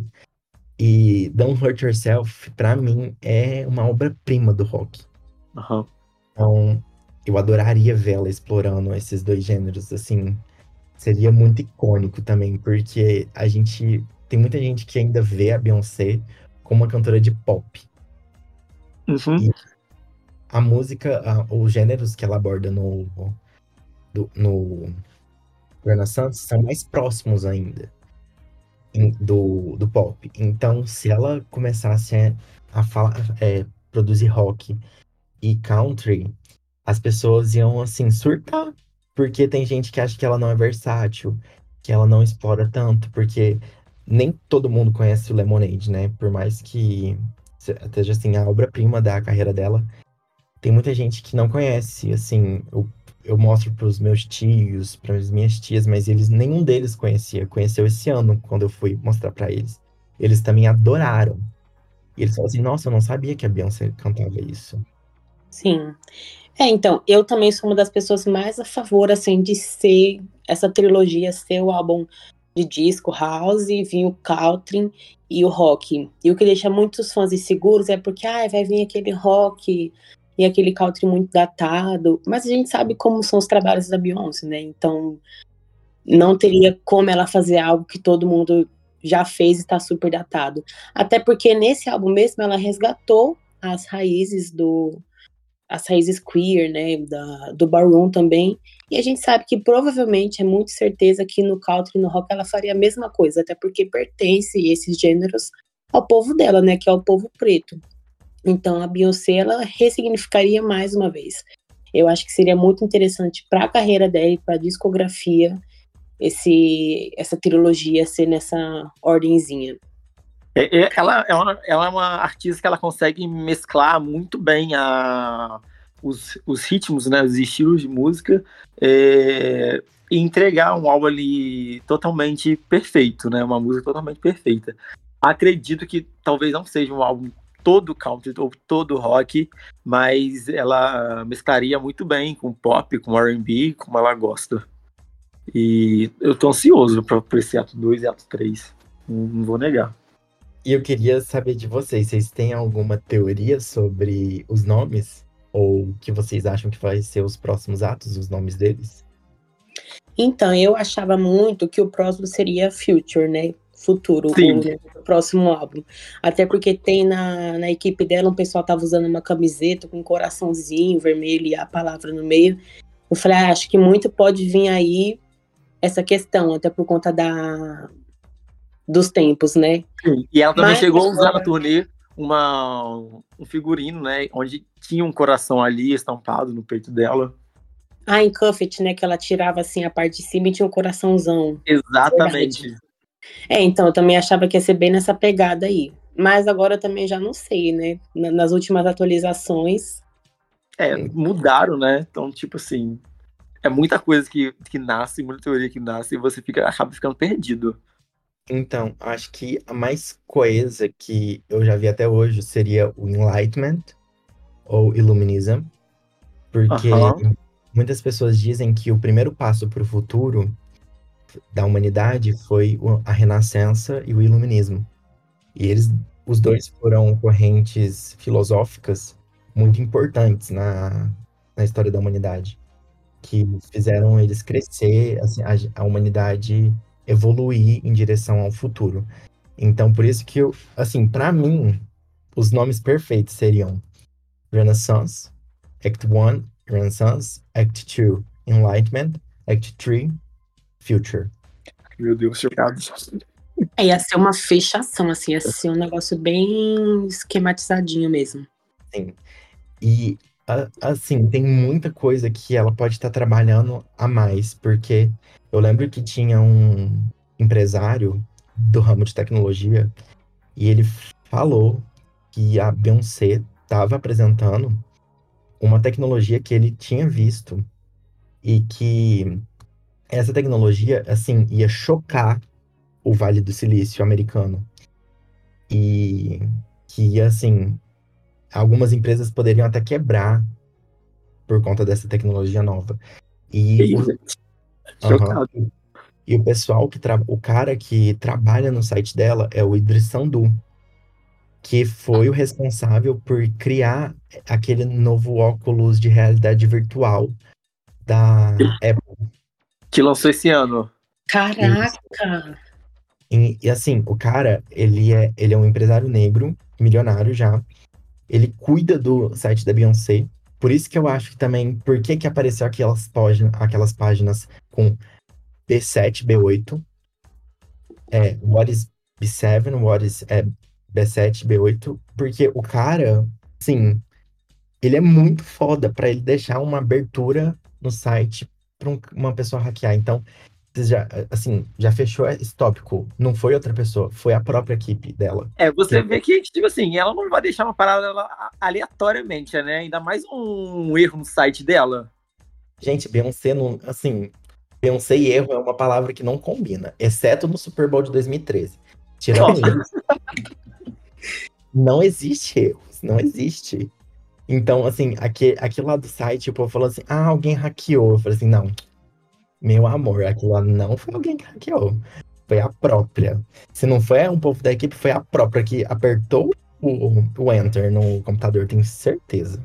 E Don't Hurt Yourself, pra mim, é uma obra-prima do rock. Aham. Então, eu adoraria vê-la explorando esses dois gêneros, assim. Seria muito icônico também, porque a gente. Tem muita gente que ainda vê a Beyoncé como uma cantora de pop. Uhum. A música, a- os gêneros que ela aborda no, do- no Renaissance são mais próximos ainda em- do, do pop. Então, se ela começasse a, a falar, é, produzir rock e country, as pessoas iam assim surtar, porque tem gente que acha que ela não é versátil, que ela não explora tanto, porque nem todo mundo conhece o Lemonade, né? Por mais que se- esteja assim a obra-prima da carreira dela, tem muita gente que não conhece, assim, eu, eu mostro pros meus tios, para as minhas tias, mas eles nenhum deles conhecia, conheceu esse ano quando eu fui mostrar pra eles. Eles também adoraram. E eles falaram assim: "Nossa, eu não sabia que a Beyoncé cantava isso". Sim. É, então, eu também sou uma das pessoas mais a favor, assim, de ser essa trilogia, ser o álbum de disco, house, vir o country e o rock. E o que deixa muitos fãs inseguros é porque, ah, vai vir aquele rock e aquele country muito datado. Mas a gente sabe como são os trabalhos da Beyoncé, né? Então, não teria como ela fazer algo que todo mundo já fez e está super datado. Até porque nesse álbum mesmo ela resgatou as raízes do as raízes queer, né, da, do ballroom também. E a gente sabe que provavelmente é muito certeza que no country e no rock ela faria a mesma coisa, até porque pertence esses gêneros ao povo dela, né, que é o povo preto. Então a Beyoncé ela ressignificaria mais uma vez. Eu acho que seria muito interessante para a carreira dela e para a discografia esse essa trilogia ser nessa ordenzinha. É, é- ela, é uma, ela é uma artista que ela consegue mesclar muito bem a, os, os ritmos, né, os estilos de música é, e entregar um álbum ali totalmente perfeito, né, uma música totalmente perfeita. Acredito que talvez não seja um álbum todo country ou todo rock, mas ela mesclaria muito bem com pop, com R&B, como ela gosta. E eu tô ansioso para esse ato 2 e ato 3. Não, não vou negar. E eu queria saber de vocês, vocês têm alguma teoria sobre os nomes? Ou que vocês acham que vai ser os próximos atos, os nomes deles? Então, eu achava muito que o próximo seria Future, né? Futuro, Sim. o, próximo álbum. Até porque tem na, na equipe dela, um pessoal tava usando uma camiseta com um coraçãozinho vermelho e a palavra no meio. Eu falei, ah, acho que muito pode vir aí essa questão, até por conta da dos tempos, né? Sim. E ela também Mas chegou a usar na turnê uma, um figurino, né? Onde tinha um coração ali estampado no peito dela. Ah, em Cuffet, né? Que ela tirava assim a parte de cima e tinha um coraçãozão. Exatamente. É, então eu também achava que ia ser bem nessa pegada aí. Mas agora eu também já não sei, né? Na- Nas últimas atualizações. É, mudaram, né? Então, tipo assim, é muita coisa que, que nasce, muita teoria que nasce, e você fica, acaba ficando perdido. Então, acho que a mais coesa que eu já vi até hoje seria o Enlightenment ou Illuminism, porque muitas pessoas dizem que o primeiro passo para o futuro da humanidade foi a Renascença e o Iluminismo. E eles, os dois foram correntes filosóficas muito importantes na, na história da humanidade, que fizeram eles crescer, assim, a, a humanidade evoluir em direção ao futuro. Então, por isso que eu, assim, para mim, os nomes perfeitos seriam Renaissance, Act 1, Renaissance, Act 2, Enlightenment, Act 3, Future. Meu Deus, chocado. É, ia ser uma fechação, assim, ia ser um negócio bem esquematizadinho mesmo. E, a- assim, tem muita coisa que ela pode estar trabalhando a mais, porque eu lembro que tinha um empresário do ramo de tecnologia e ele falou que a Beyoncé estava apresentando uma tecnologia que ele tinha visto e que essa tecnologia, assim, ia chocar o Vale do Silício americano. E que assim, algumas empresas poderiam até quebrar por conta dessa tecnologia nova. E, o. Aham. e o pessoal que tra... o cara que trabalha no site dela é o Idris Sandu, que foi o responsável por criar aquele novo óculos de realidade virtual da Apple. Que lançou esse ano. Caraca! E, e, assim, o cara, ele é, ele é um empresário negro, milionário já. Ele cuida do site da Beyoncé. Por isso que eu acho que também, por que que apareceu aquelas, página, aquelas páginas com B7, B8? É, what is B7, what is é, B7, B8? Porque o cara, sim, ele é muito foda pra ele deixar uma abertura no site pra um- uma pessoa hackear. Então, já, assim, já fechou esse tópico. Não foi outra pessoa, foi a própria equipe dela. É, você Que- vê que, tipo assim, ela não vai deixar uma parada aleatoriamente, né? Ainda mais um erro no site dela. Gente, Beyoncé não, assim, Beyoncé e erro é uma palavra que não combina, exceto no Super Bowl de 2013. Tirando isso, não existe erros, não existe. Então, assim, aqui, aquilo lá do site, o povo falou assim, ah, alguém hackeou. Eu falei assim, não, meu amor, aquilo lá não foi alguém que hackeou, foi a própria. Se não foi um povo da equipe, foi a própria que apertou o, o enter no computador, tenho certeza.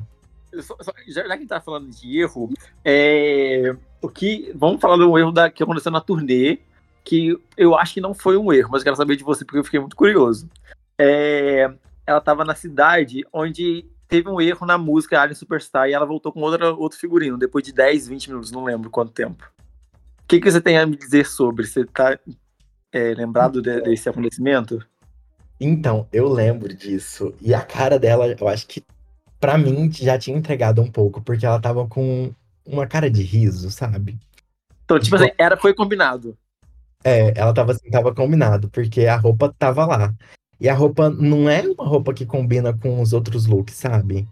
Só- só- Já, que a gente tá falando de erro, é, o que, vamos falar do erro da, que aconteceu na turnê, que eu acho que não foi um erro, mas eu quero saber de você porque eu fiquei muito curioso. É, ela tava na cidade onde teve um erro na música Alien Superstar e ela voltou com outra, outro figurino, depois de 10, 20 minutos, não lembro quanto tempo. O que, que você tem a me dizer sobre? Você tá é, lembrado de- desse acontecimento? Então, eu lembro disso. E a cara dela, eu acho que pra mim já tinha entregado um pouco, porque ela tava com uma cara de riso, sabe? Então, tipo assim, era, foi combinado. É, ela tava assim, tava combinado, porque a roupa tava lá. E a roupa não é uma roupa que combina com os outros looks, sabe?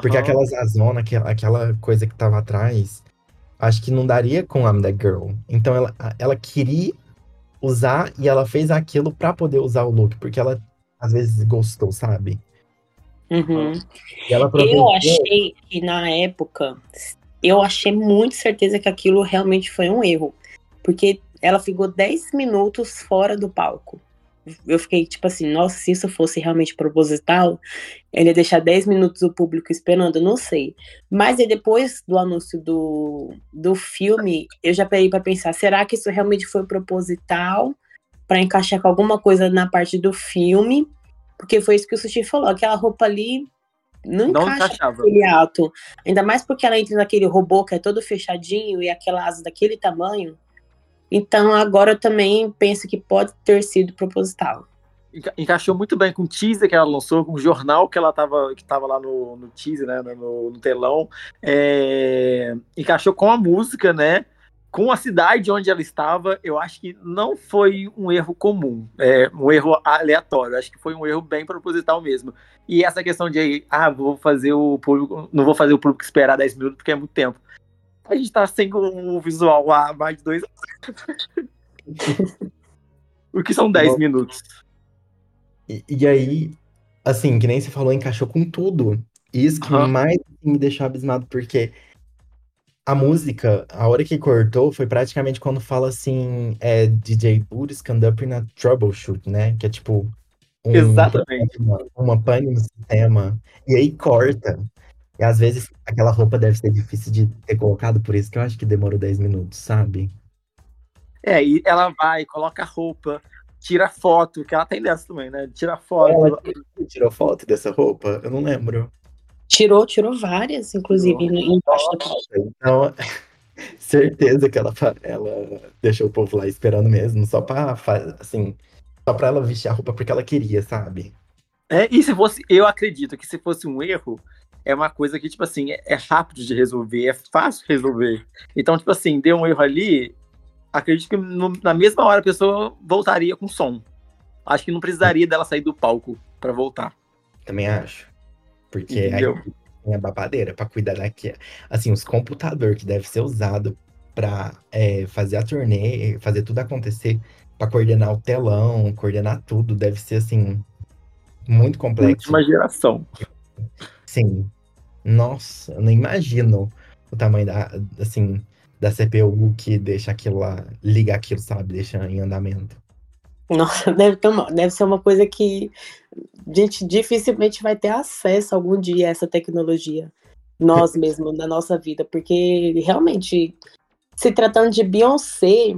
Porque Aham. aquela zazona, aquela, aquela coisa que tava atrás, acho que não daria com I'm That Girl. Então ela, ela queria usar e ela fez aquilo pra poder usar o look, porque ela às vezes gostou, sabe? Uhum. Eu achei que na época, eu achei muito certeza que aquilo realmente foi um erro. Porque ela ficou 10 minutos fora do palco. Eu fiquei tipo assim, nossa, se isso fosse realmente proposital, ele ia deixar 10 minutos o público esperando, eu não sei. Mas aí depois do anúncio do, do filme, eu já parei pra pensar, será que isso realmente foi proposital pra encaixar com alguma coisa na parte do filme? Porque foi isso que o Sushi falou, aquela roupa ali não, Não encaixa encaixava. aquele ato. Ainda mais porque ela entra naquele robô que é todo fechadinho e aquela asa daquele tamanho. Então agora eu também penso que pode ter sido proposital. Enca- encaixou muito bem com o teaser que ela lançou, com o jornal que ela tava, que tava lá no, no teaser, né, no, no telão. É, encaixou com a música, né? Com a cidade onde ela estava, eu acho que não foi um erro comum, é, um erro aleatório. Acho que foi um erro bem proposital mesmo. E essa questão de, ah, vou fazer o público, não vou fazer o público esperar 10 minutos porque é muito tempo. A gente tá sem o visual há mais de dois anos. o que são 10 Bom. minutos? E, e aí, assim, que nem você falou, encaixou com tudo. Isso que Aham. mais assim, me deixou abismado, porque a música, a hora que cortou, foi praticamente quando fala assim, é DJ Boots Stand Up in a Troubleshoot, né? Que é tipo um Exatamente. uma, uma pane no sistema. E aí corta. E às vezes aquela roupa deve ser difícil de ter colocado, por isso que eu acho que demorou 10 minutos, sabe? É, e ela vai, coloca a roupa, tira foto, que ela tem dessa também, né? Tira foto. Ela tirou foto dessa roupa? Eu não lembro. Tirou, tirou várias, inclusive, Tirou. embaixo da pauta. Então, certeza que ela, ela deixou o povo lá esperando mesmo, só pra, assim, só pra ela vestir a roupa porque ela queria, sabe? É, e se fosse, eu acredito que se fosse um erro, é uma coisa que, tipo assim, é, é rápido de resolver, é fácil de resolver. Então, tipo assim, deu um erro ali, acredito que no- na mesma hora a pessoa voltaria com som. Acho que não precisaria dela sair do palco pra voltar. Também acho. Porque aí Entendeu? tem a babadeira pra cuidar daqui. Assim, os computadores que deve ser usado pra é, fazer a turnê, fazer tudo acontecer, pra coordenar o telão, coordenar tudo, deve ser, assim, muito complexo. Última geração. Sim. Nossa, eu nem imagino o tamanho da, assim, da CPU que deixa aquilo lá, liga aquilo, sabe? Deixa em andamento. Nossa, deve, ter uma- deve ser uma coisa que a gente dificilmente vai ter acesso algum dia a essa tecnologia. Nós mesmos, na nossa vida. Porque realmente, se tratando de Beyoncé,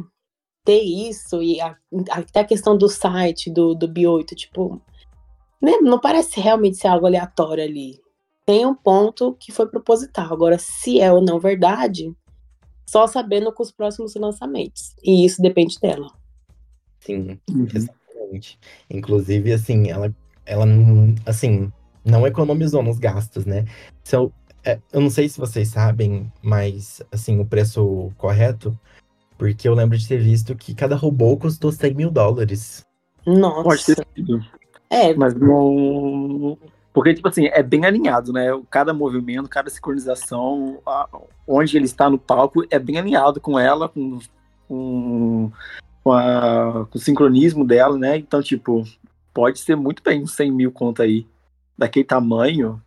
ter isso e a- até a questão do site do, do B8, tipo, né, não parece realmente ser algo aleatório ali. Tem um ponto que foi proposital. Agora, se é ou não verdade, só sabendo com os próximos lançamentos. E isso depende dela. Sim, Uhum. exatamente. Inclusive, assim, ela, ela não- assim, não economizou nos gastos, né? Se eu, é, eu não sei se vocês sabem, mas, assim, o preço correto, porque eu lembro de ter visto que cada robô custou 100 mil dólares. Nossa. Pode ter sido. É, Mas não. Porque, tipo assim, é bem alinhado, né? Cada movimento, cada sincronização, a- onde ele está no palco, é bem alinhado com ela, com, com, com, a- com o sincronismo dela, né? Então, tipo, pode ser muito bem uns 100 mil conta aí. Daquele tamanho.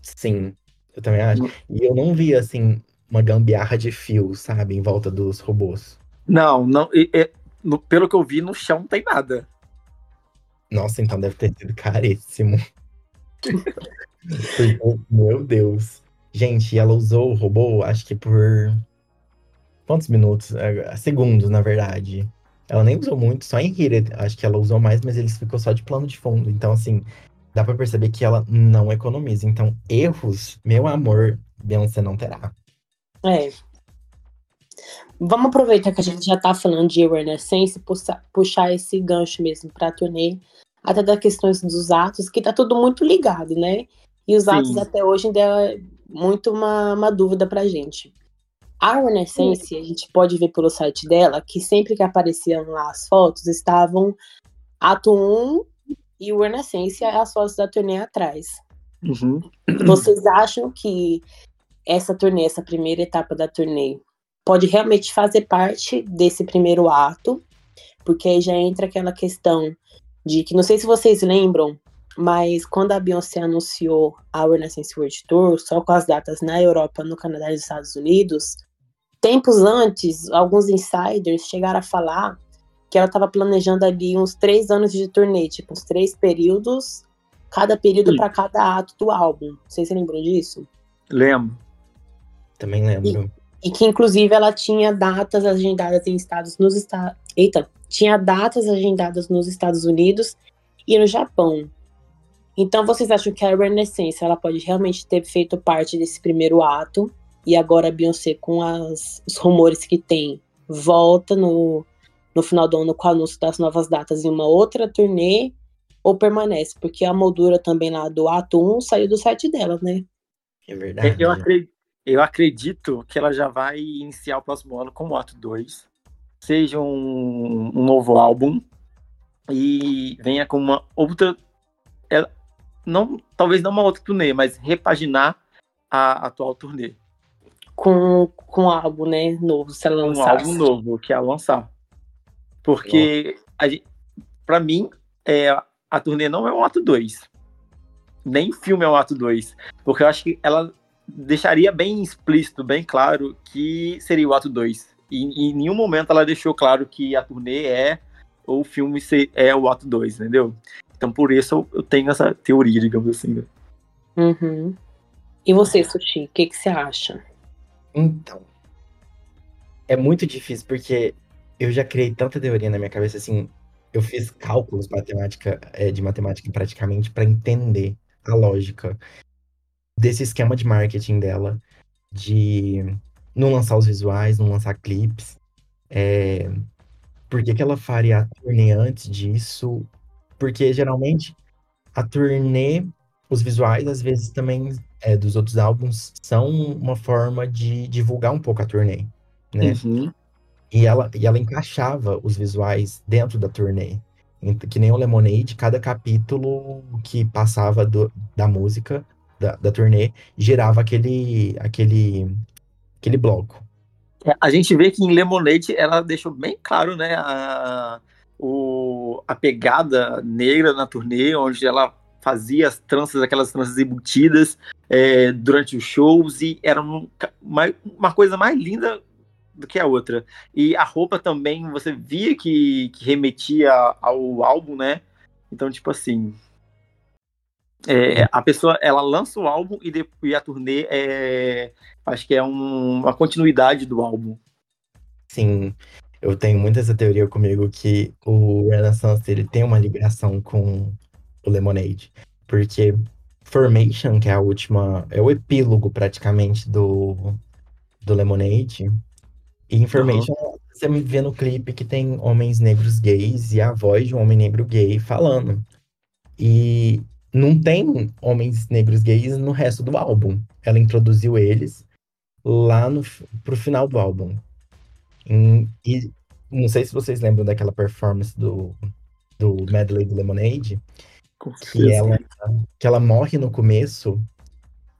Sim, eu também acho. E eu não vi, assim, uma gambiarra de fio, sabe, em volta dos robôs. Não, não. e- e- no- pelo que eu vi, no chão não tem nada. Nossa, então deve ter sido caríssimo. Meu Deus. Gente, ela usou o robô, acho que por. Quantos minutos? É, Segundos, na verdade. Ela nem usou muito, só em It, Acho que ela usou mais, mas eles ficou só de plano de fundo. Então, assim, dá pra perceber que ela não economiza. Então, erros, meu amor, Beyoncé não terá. é. Vamos aproveitar que a gente já tá falando de Evanescence e puxar, puxar esse gancho mesmo pra turnê, até das questões dos atos, que tá tudo muito ligado, né? E os Sim. atos até hoje ainda é muito uma, uma dúvida pra gente. A Evanescence, a gente pode ver pelo site dela, que sempre que apareciam lá as fotos, estavam ato 1 e o Evanescence e as fotos da turnê atrás. Uhum. Vocês acham que essa turnê, essa primeira etapa da turnê, pode realmente fazer parte desse primeiro ato? Porque aí já entra aquela questão de que, não sei se vocês lembram, mas quando a Beyoncé anunciou a Renaissance World Tour, só com as datas na Europa, no Canadá e nos Estados Unidos, tempos antes, alguns insiders chegaram a falar que ela estava planejando ali uns três anos de turnê, tipo, uns três períodos, cada período para cada ato do álbum. Vocês se lembram disso? Lembro. Também lembro. E, e que, inclusive, ela tinha datas agendadas em estados nos Estados. Eita, tinha datas agendadas nos Estados Unidos e no Japão. Então, vocês acham que a Renaissance ela pode realmente ter feito parte desse primeiro ato? E agora a Beyoncé, com as, os rumores que tem, volta no, no final do ano com o anúncio das novas datas em uma outra turnê? Ou permanece? Porque a moldura também lá do ato 1 saiu do site dela, né? É verdade. Eu acredito, eu acredito que ela já vai iniciar o próximo ano com o ato 2. Seja um, um novo álbum e venha com uma outra. Ela, não, talvez não uma outra turnê, mas repaginar a atual turnê. Com, com um álbum, né, novo, se ela lançar. Um álbum novo que ela lançar. Porque, para mim, é, a turnê não é o ato 2. Nem filme é o ato 2. Porque eu acho que ela deixaria bem explícito, bem claro, que seria o ato 2. E em nenhum momento ela deixou claro que a turnê é ou o filme é o ato 2, entendeu? Então por isso eu tenho essa teoria, digamos assim. Né? Uhum. E você, Sushi, o que, que você acha? Então. É muito difícil, porque eu já criei tanta teoria na minha cabeça, assim. Eu fiz cálculos matemática, é, de matemática praticamente para entender a lógica desse esquema de marketing dela, de não lançar os visuais, não lançar clipes. É, por que, que ela faria a turnê antes disso? Porque geralmente a turnê, os visuais, às vezes também é, dos outros álbuns, são uma forma de divulgar um pouco a turnê, né? Uhum. E, ela, e ela encaixava os visuais dentro da turnê. Que nem o Lemonade, cada capítulo que passava do, da música, da, da turnê, gerava aquele, aquele, aquele bloco. É, a gente vê que em Lemonade ela deixou bem claro, né, a, o, a pegada negra na turnê, onde ela fazia as tranças, aquelas tranças embutidas é, durante os shows, e era uma, uma coisa mais linda do que a outra. E a roupa também, você via que, que remetia ao álbum, né? Então, tipo assim, é, a pessoa ela lança o álbum e, depois, a turnê é, acho que é um, uma continuidade do álbum. Sim, eu tenho muito essa teoria comigo que o Renaissance ele tem uma ligação com o Lemonade, porque Formation, que é a última, é o epílogo praticamente do, do Lemonade, e Information uhum. você vê no clipe que tem homens negros gays e a voz de um homem negro gay falando. E não tem homens negros gays no resto do álbum. Ela introduziu eles lá no, pro final do álbum. Em, e não sei se vocês lembram daquela performance do, do Medley do Lemonade, que ela, que ela morre no começo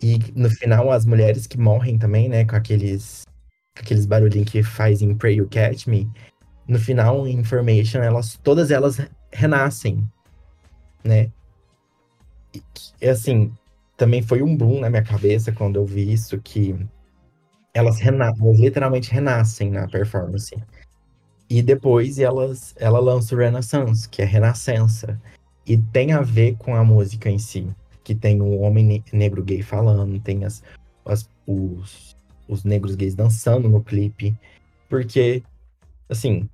e no final as mulheres que morrem também, né, com aqueles aqueles barulhinhos que faz em Pray You Catch Me, no final em Information, elas todas elas renascem, né? E assim, também foi um boom na minha cabeça quando eu vi isso que elas, elas literalmente renascem na performance. E depois elas, ela lança o Renaissance, que é Renascença. E tem a ver com a música em si. Que tem o homem negro gay falando, tem as, as, os, os negros gays dançando no clipe. Porque, assim,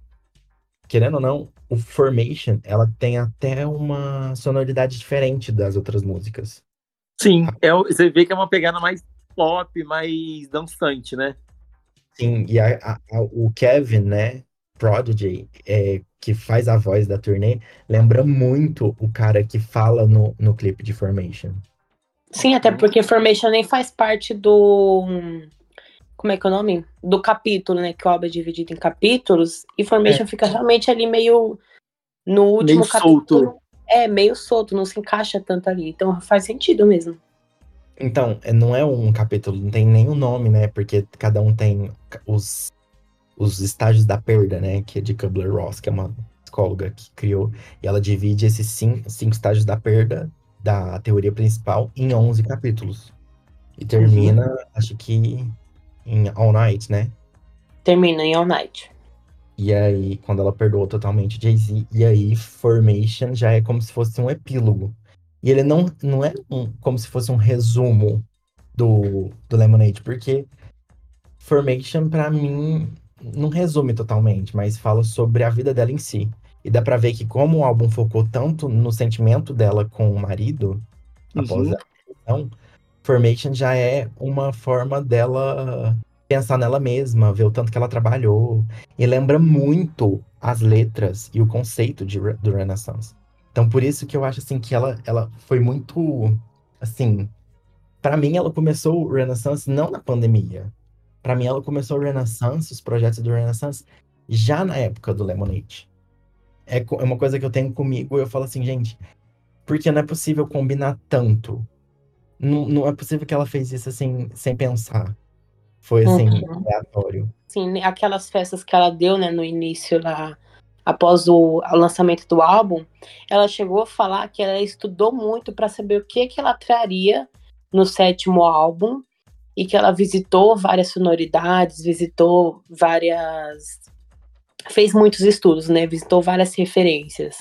querendo ou não, o Formation, ela tem até uma sonoridade diferente das outras músicas. Sim, é, você vê que é uma pegada mais pop, mais dançante, né? Sim, e a, a, a, o Kevin, né, Prodigy, é, que faz a voz da turnê, lembra muito o cara que fala no, no clipe de Formation. Sim, até porque Formation nem faz parte do. Como é que é o nome? Do capítulo, né? Que o álbum é dividido em capítulos. E Formation é. fica realmente ali meio. No último meio capítulo. Solto. É, meio solto, não se encaixa tanto ali. Então faz sentido mesmo. Então, é, não é um capítulo, não tem nenhum nome, né? Porque cada um tem os, os estágios da perda, né? Que é de Kubler-Ross, que é uma psicóloga que criou. E ela divide esses cinco, cinco estágios da perda da teoria principal em 11 capítulos. E termina, uhum. acho que em All Night, né? Termina em All Night. E aí, quando ela perdoou totalmente Jay-Z, e aí Formation já é como se fosse um epílogo. E ele não, não é um, como se fosse um resumo do, do Lemonade, porque Formation, para mim, não resume totalmente, mas fala sobre a vida dela em si. E dá pra ver que como o álbum focou tanto no sentimento dela com o marido, uhum. após a relação, Formation já é uma forma dela pensar nela mesma, ver o tanto que ela trabalhou. E lembra muito as letras e o conceito de, do Renaissance. Então, por isso que eu acho, assim, que ela, ela foi muito, assim... para mim, ela começou o Renaissance não na pandemia. para mim, ela começou o Renaissance, os projetos do Renaissance, já na época do Lemonade. É, é uma coisa que eu tenho comigo, eu falo assim, gente, porque não é possível combinar tanto. Não, não é possível que ela fez isso, assim, sem pensar. Foi, assim, uhum. aleatório. Sim, aquelas festas que ela deu, né, no início lá, após o, o, lançamento do álbum, ela chegou a falar que ela estudou muito para saber o que que ela traria no sétimo álbum e que ela visitou várias sonoridades, visitou várias fez muitos estudos, né? Visitou várias referências.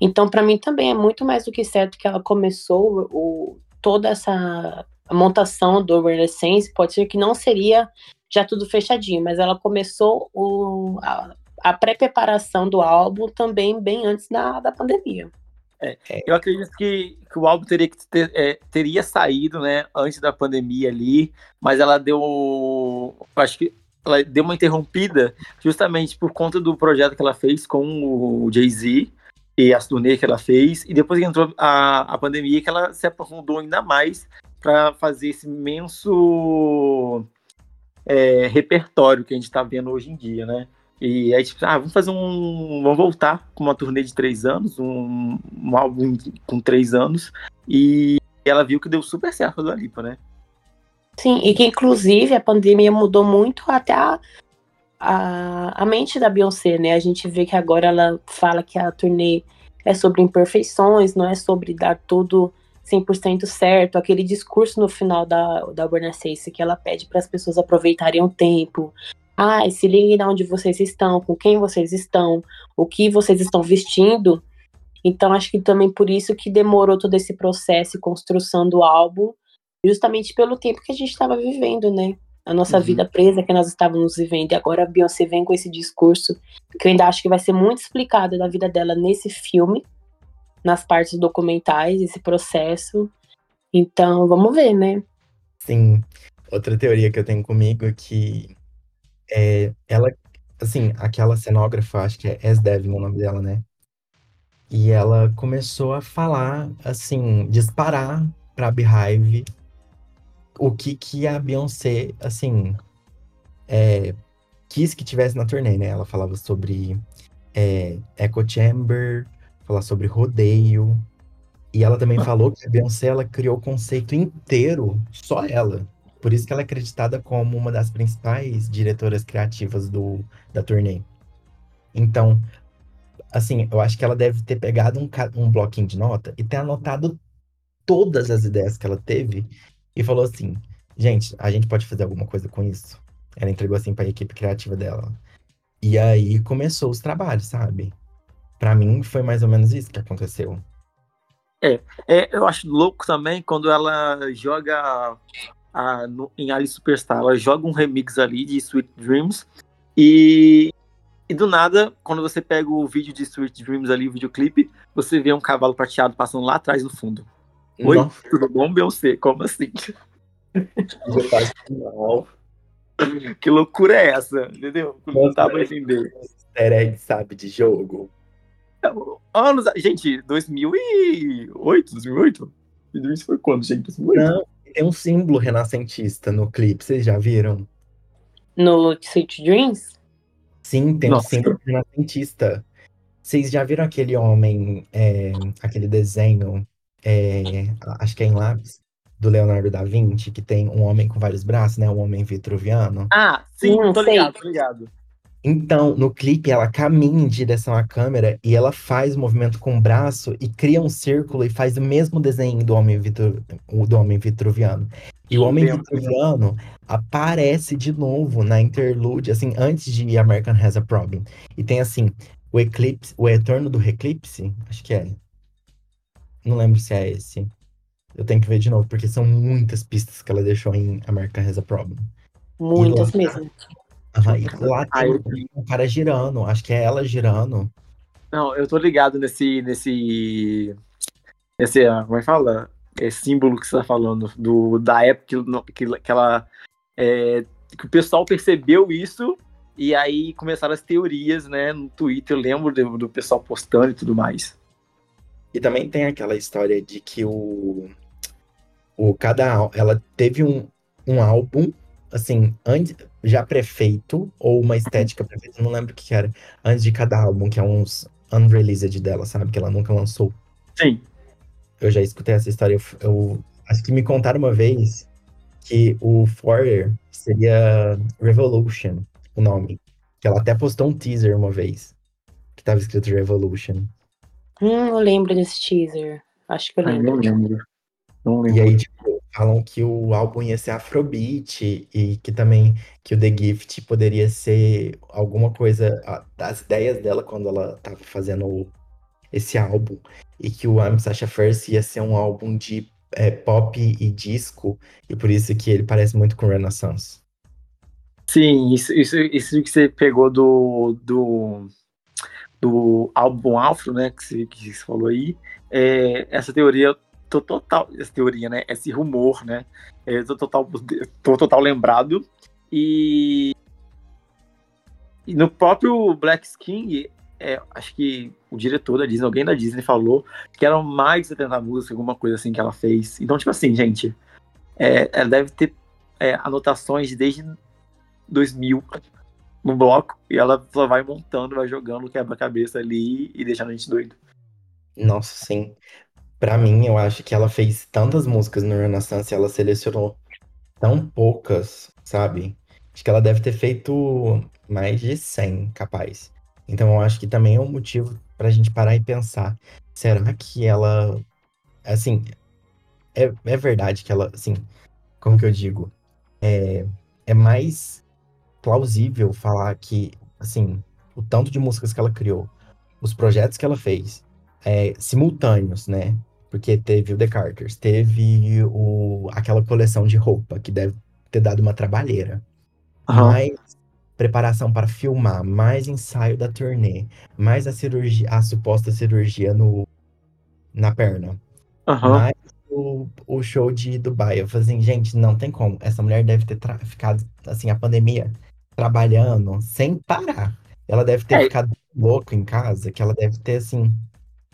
Então, para mim também é muito mais do que certo que ela começou o, toda essa montação do Renaissance. Pode ser que não seria já tudo fechadinho, mas ela começou o, a, a pré-preparação do álbum também bem antes da, da pandemia. É, eu acredito que, que, o álbum teria, que ter, é, teria saído né, antes da pandemia ali, mas ela deu. Acho que ela deu uma interrompida justamente por conta do projeto que ela fez com o Jay-Z e as turnê que ela fez, e depois entrou a, a pandemia, que ela se aprofundou ainda mais para fazer esse imenso é, repertório que a gente está vendo hoje em dia, né? E aí, tipo, ah, vamos fazer um. Vamos voltar com uma turnê de três anos, um, um álbum com três anos. E ela viu que deu super certo do Alipa, né? Sim, e que inclusive a pandemia mudou muito até a, a, a mente da Beyoncé, né? A gente vê que agora ela fala que a turnê é sobre imperfeições, não é sobre dar tudo 100% certo. Aquele discurso no final da, da Beyoncé que ela pede para as pessoas aproveitarem o tempo. Ah, se liguem de onde vocês estão, com quem vocês estão, o que vocês estão vestindo. Então, acho que também por isso que demorou todo esse processo e construção do álbum, justamente pelo tempo que a gente estava vivendo, né? A nossa uhum. vida presa que nós estávamos vivendo. E agora a Beyoncé vem com esse discurso, que eu ainda acho que vai ser muito explicado da vida dela nesse filme, nas partes documentais, esse processo. Então, vamos ver, né? Sim. Outra teoria que eu tenho comigo é que é, ela, assim, aquela cenógrafa, acho que é S. Devin o nome dela, né? E ela começou a falar, assim, disparar pra Beehive o que que a Beyoncé, assim, é, quis que tivesse na turnê, né? Ela falava sobre é, Echo Chamber, falar sobre rodeio. E ela também falou que a Beyoncé ela criou o conceito inteiro, só ela. Por isso que ela é acreditada como uma das principais diretoras criativas do, da turnê. Então, assim, eu acho que ela deve ter pegado um, um bloquinho de nota e ter anotado todas as ideias que ela teve e falou assim: gente, a gente pode fazer alguma coisa com isso? Ela entregou assim para a equipe criativa dela. E aí começou os trabalhos, sabe? Para mim foi mais ou menos isso que aconteceu. É, é, eu acho louco também quando ela joga a, no, em Alice Superstar, ela joga um remix ali de Sweet Dreams e, e do nada, quando você pega o vídeo de Sweet Dreams ali, o videoclipe, você vê um cavalo prateado passando lá atrás no fundo. Oi, Nossa. tudo bom, Beyoncé? Como assim? que loucura é essa? Entendeu? Não dá pra entender. Easter egg, sabe, de jogo. Anos. Gente, 2008? 2008? Isso foi quando, gente? 2008? Não, tem um símbolo renascentista no clipe, vocês já viram? No Sweet Dreams? Sim, tem Nossa. um símbolo renascentista. Vocês já viram aquele homem, é, aquele desenho é, acho que é em lápis, do Leonardo da Vinci, que tem um homem com vários braços, né? Um homem vitruviano. Ah, sim, hum, tô ligado, tô ligado. Então, no clipe, ela caminha em direção à câmera e ela faz o movimento com o braço e cria um círculo e faz o mesmo desenho do homem, vitru... do homem vitruviano. E o homem vitruviano aparece de novo na interlude, assim, antes de American Has a Problem. E tem assim, o eclipse, o retorno do eclipse, acho que é. Não lembro se é esse. Eu tenho que ver de novo, porque são muitas pistas que ela deixou em American Has a Problem. Muitas lá, mesmo. E lá tem um cara girando, acho que é ela girando. Não, eu tô ligado nesse. nesse. Esse, ah, como é que fala? Esse símbolo que você tá falando, do, da época que, que, que ela. É, que o pessoal percebeu isso e aí começaram as teorias, né, no Twitter, eu lembro do, do pessoal postando e tudo mais. E também tem aquela história de que o, o cada ela teve um, um álbum assim, antes, já prefeito, ou uma estética prefeita, não lembro o que era, antes de cada álbum, que é uns unreleased dela, sabe? Que ela nunca lançou. Sim. Eu já escutei essa história, eu, eu acho que me contaram uma vez que o Forer seria Revolution, o nome. Que ela até postou um teaser uma vez, que tava escrito Revolution. Hum, eu lembro desse teaser. Acho que eu lembro. Não lembro. Não lembro. E aí, tipo, falam que o álbum ia ser Afrobeat e que também que o The Gift poderia ser alguma coisa das ideias dela quando ela tava fazendo esse álbum e que o I'm Sasha First ia ser um álbum de é, pop e disco e por isso que ele parece muito com Renaissance. Sim, isso, isso, isso que você pegou do, do, do álbum Afro, né, que você, que você falou aí, é, essa teoria tô total, essa teoria, né? Esse rumor, né? Eu tô total, tô total lembrado. E, e no próprio Black King, é, acho que o diretor da Disney, alguém da Disney falou que eram mais de 70 músicas, alguma coisa assim que ela fez. Então, tipo assim, gente, é, ela deve ter é, anotações desde 2000 no bloco e ela só vai montando, vai jogando quebra-cabeça ali e deixando a gente doido. Nossa, sim. Pra mim, eu acho que ela fez tantas músicas no Renaissance, ela selecionou tão poucas, sabe? Acho que ela deve ter feito mais de 100, capaz. Então eu acho que também é um motivo pra gente parar e pensar. Será que ela. Assim. É, é verdade que ela. Assim. Como que eu digo? É, é mais plausível falar que, assim, o tanto de músicas que ela criou, os projetos que ela fez, é, simultâneos, né? Porque teve o The Carters, teve o, aquela coleção de roupa, que deve ter dado uma trabalheira. Uhum. Mais preparação para filmar, mais ensaio da turnê, mais a cirurgia, a suposta cirurgia no, na perna. Uhum. Mais o, o show de Dubai. Eu falei assim, gente, não tem como. Essa mulher deve ter ficado, assim, a pandemia, trabalhando sem parar. Ela deve ter é. ficado louco em casa, que ela deve ter, assim,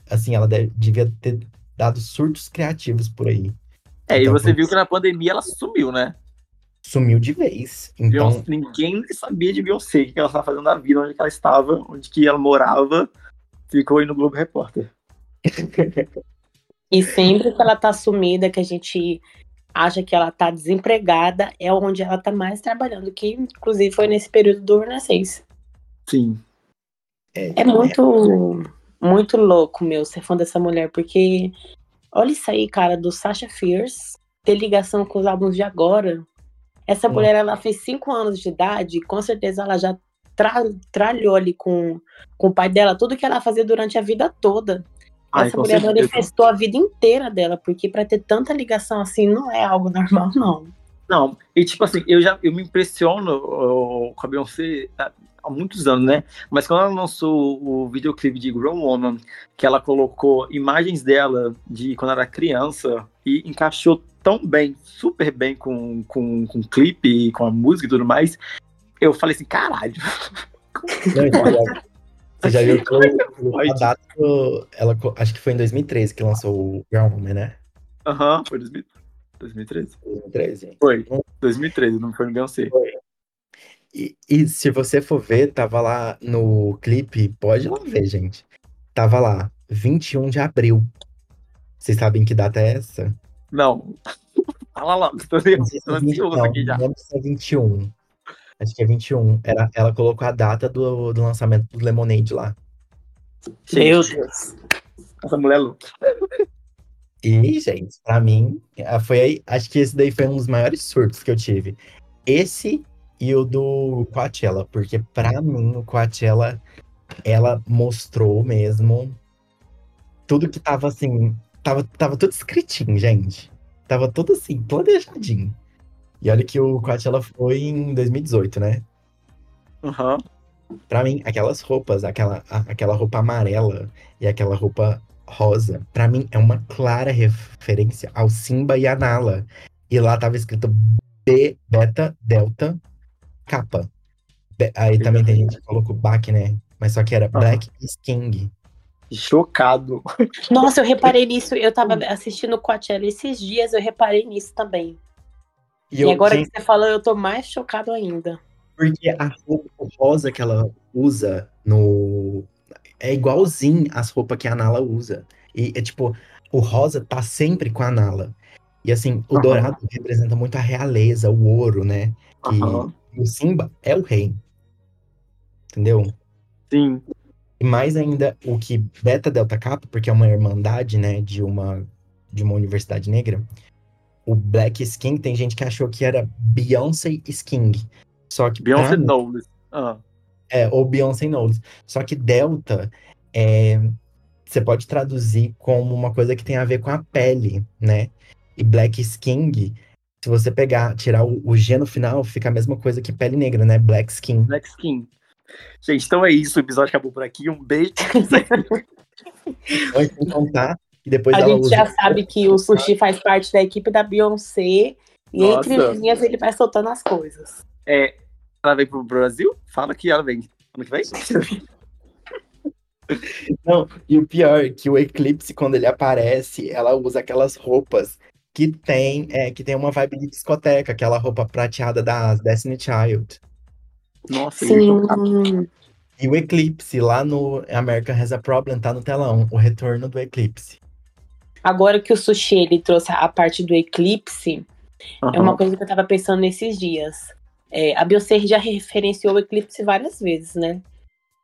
assim, ela deve, devia ter dado surtos criativos por aí. É, então, e você viu que na pandemia ela sumiu, né? Sumiu de vez. Então... Beyoncé, ninguém sabia de Beyoncé, o que ela estava fazendo na vida, onde ela estava, onde que ela morava. Ficou aí no Globo Repórter. e sempre que ela tá sumida, que a gente acha que ela tá desempregada, é onde ela tá mais trabalhando, que inclusive foi nesse período do Renascença. Sim. É, é muito muito louco, meu, ser fã dessa mulher, porque olha isso aí, cara, do Sasha Fierce ter ligação com os álbuns de agora. Essa hum. mulher, ela fez cinco anos de idade, com certeza ela já tra tralhou ali com, com o pai dela tudo que ela fazia durante a vida toda. Ai, Essa mulher certeza. manifestou a vida inteira dela, porque para ter tanta ligação assim não é algo normal, não. Não, e tipo assim, eu já eu me impressiono com a Beyoncé há muitos anos, né? Mas quando ela lançou o videoclipe de Grown Woman, que ela colocou imagens dela de quando era criança e encaixou tão bem, super bem com, com, com o clipe, com a música e tudo mais, eu falei assim, caralho. Você já viu que o, a data, ela, acho que foi em 2013 que lançou o Grown Woman, né? Aham, uhum, foi 2013. 2013. Foi, 2013, não foi no Beyoncé. Foi. E, e, se você for ver, tava lá no clipe, pode lá ver, gente. Tava lá, 21 de abril. Vocês sabem que data é essa? Não. Fala logo, tô, tô ansioso aqui já. Não é 21. Acho que é 21. Ela, ela colocou a data do, do lançamento do Lemonade lá. Meu Deus. Essa mulher é louca. E, gente, pra mim, foi aí. Acho que esse daí foi um dos maiores surtos que eu tive. Esse e o do Coachella, porque pra mim o Coachella, ela mostrou mesmo tudo que tava assim. Tava, tava tudo escritinho, gente. Tava tudo assim, planejadinho. E olha que o Coachella foi em 2018, né? Aham. Pra mim, aquelas roupas, aquela, aquela roupa amarela e aquela roupa rosa, pra mim é uma clara referência ao Simba e a Nala. E lá tava escrito B, beta, delta, capa. Be- aí também tem gente que colocou back, né? Mas só que era Black is King. Chocado. Nossa, eu reparei nisso. Eu tava assistindo o Coachella esses dias, eu reparei nisso também. E, eu, agora gente, que você falou, eu tô mais chocado ainda. Porque a roupa rosa que ela usa no. É igualzinho as roupas que a Nala usa. E é tipo, o rosa tá sempre com a Nala. E assim, o Aham. dourado representa muito a realeza, o ouro, né? Que Aham. o Simba é o rei. Entendeu? Sim. E mais ainda o que Beta Delta Kappa, porque é uma irmandade, né, de uma de uma universidade negra. O Black Skin tem gente que achou que era Beyoncé Skin. Só que Beyoncé mim- Knowles. Ah. É, ou Beyoncé Knowles. Só que Delta é, você pode traduzir como uma coisa que tem a ver com a pele, né? E Black Skin, se você pegar, tirar o, o G no final, fica a mesma coisa que pele negra, né? Black Skin. Black Skin. Gente, então é isso. O episódio acabou por aqui. Um beijo. Então, sem contar, e depois A ela gente usa. já sabe que o Sushi faz parte da equipe da Beyoncé. E entre Nossa. linhas ele vai soltando as coisas. É, ela vem pro Brasil? Fala que ela vem. Ano que vem? Não, e o pior, que o Eclipse, quando ele aparece, ela usa aquelas roupas que tem, é, que tem uma vibe de discoteca, aquela roupa prateada das Destiny Child. Nossa, Sim. E o Eclipse, lá no America Has a Problem, tá no telão, o retorno do Eclipse. Agora que o Sushi ele trouxe a parte do eclipse, é uma coisa que eu tava pensando nesses dias. É, a Beyoncé já referenciou o eclipse várias vezes, né?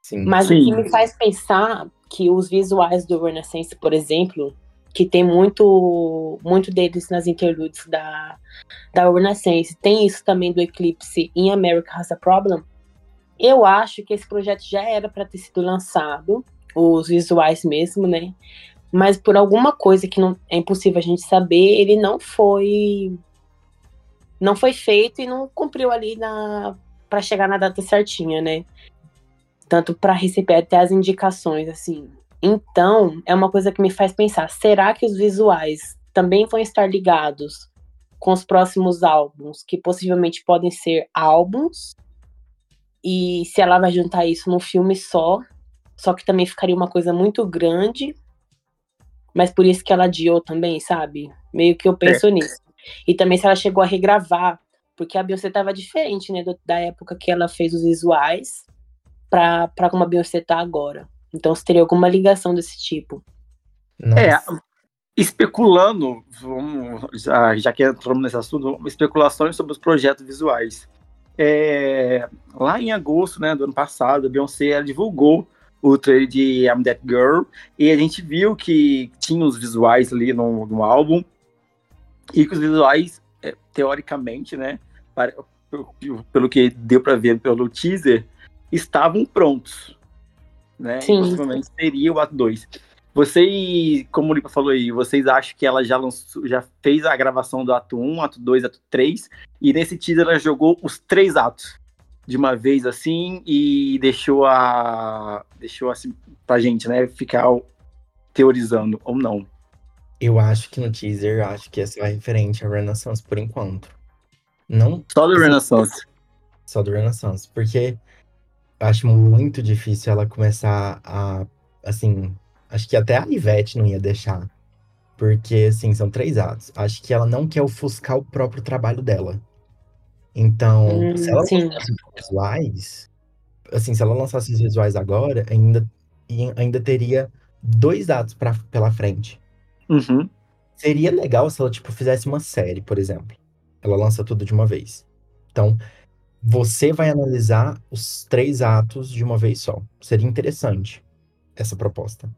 Sim. Mas Sim. o que me faz pensar que os visuais do Renaissance, por exemplo, que tem muito, muito deles nas interludes da, da Renaissance, tem isso também do Eclipse em America Has a Problem. Eu acho que esse projeto já era para ter sido lançado, os visuais mesmo, né? Mas por alguma coisa que não é impossível a gente saber, ele não foi não foi feito e não cumpriu ali na para chegar na data certinha, né? tanto para receber até as indicações, assim. Então, é uma coisa que me faz pensar: será que os visuais também vão estar ligados com os próximos álbuns, que possivelmente podem ser álbuns? E se ela vai juntar isso num filme só, só que também ficaria uma coisa muito grande, mas por isso que ela adiou também, sabe? Meio que eu penso nisso. E também se ela chegou a regravar, porque a Beyoncé tava diferente, né, do- da época que ela fez os visuais pra, pra como a Beyoncé tá agora. Então, se teria alguma ligação desse tipo. Nossa. É, especulando, vamos, já, já que entramos nesse assunto, especulações sobre os projetos visuais. É, lá em agosto né, do ano passado, a Beyoncé ela divulgou o trailer de I'm That Girl e a gente viu que tinha os visuais ali no, no álbum e que os visuais, é, teoricamente, né, para- pelo, pelo que deu para ver pelo teaser, estavam prontos. Né? Sim. E possivelmente seria o ato 2. Vocês, como o Lipa falou aí, vocês acham que ela já, lançou, já fez a gravação do ato 1, ato 2, ato 3, e nesse teaser ela jogou os três atos de uma vez assim e deixou a. deixou assim pra gente, né, ficar teorizando ou não. Eu acho que no teaser, acho que é só referente a Renaissance por enquanto. Não Só do Renaissance. só do Renaissance, porque eu acho muito difícil ela começar a, assim, acho que até a Ivete não ia deixar. Porque, assim, são três atos. Acho que ela não quer ofuscar o próprio trabalho dela. Então, Hum, se ela sim. lançasse os visuais, assim, se ela lançasse os visuais agora, ainda, ainda teria dois atos pra, pela frente. Uhum. Seria legal se ela, tipo, fizesse uma série, por exemplo. Ela lança tudo de uma vez. Então, você vai analisar os três atos de uma vez só. Seria interessante essa proposta.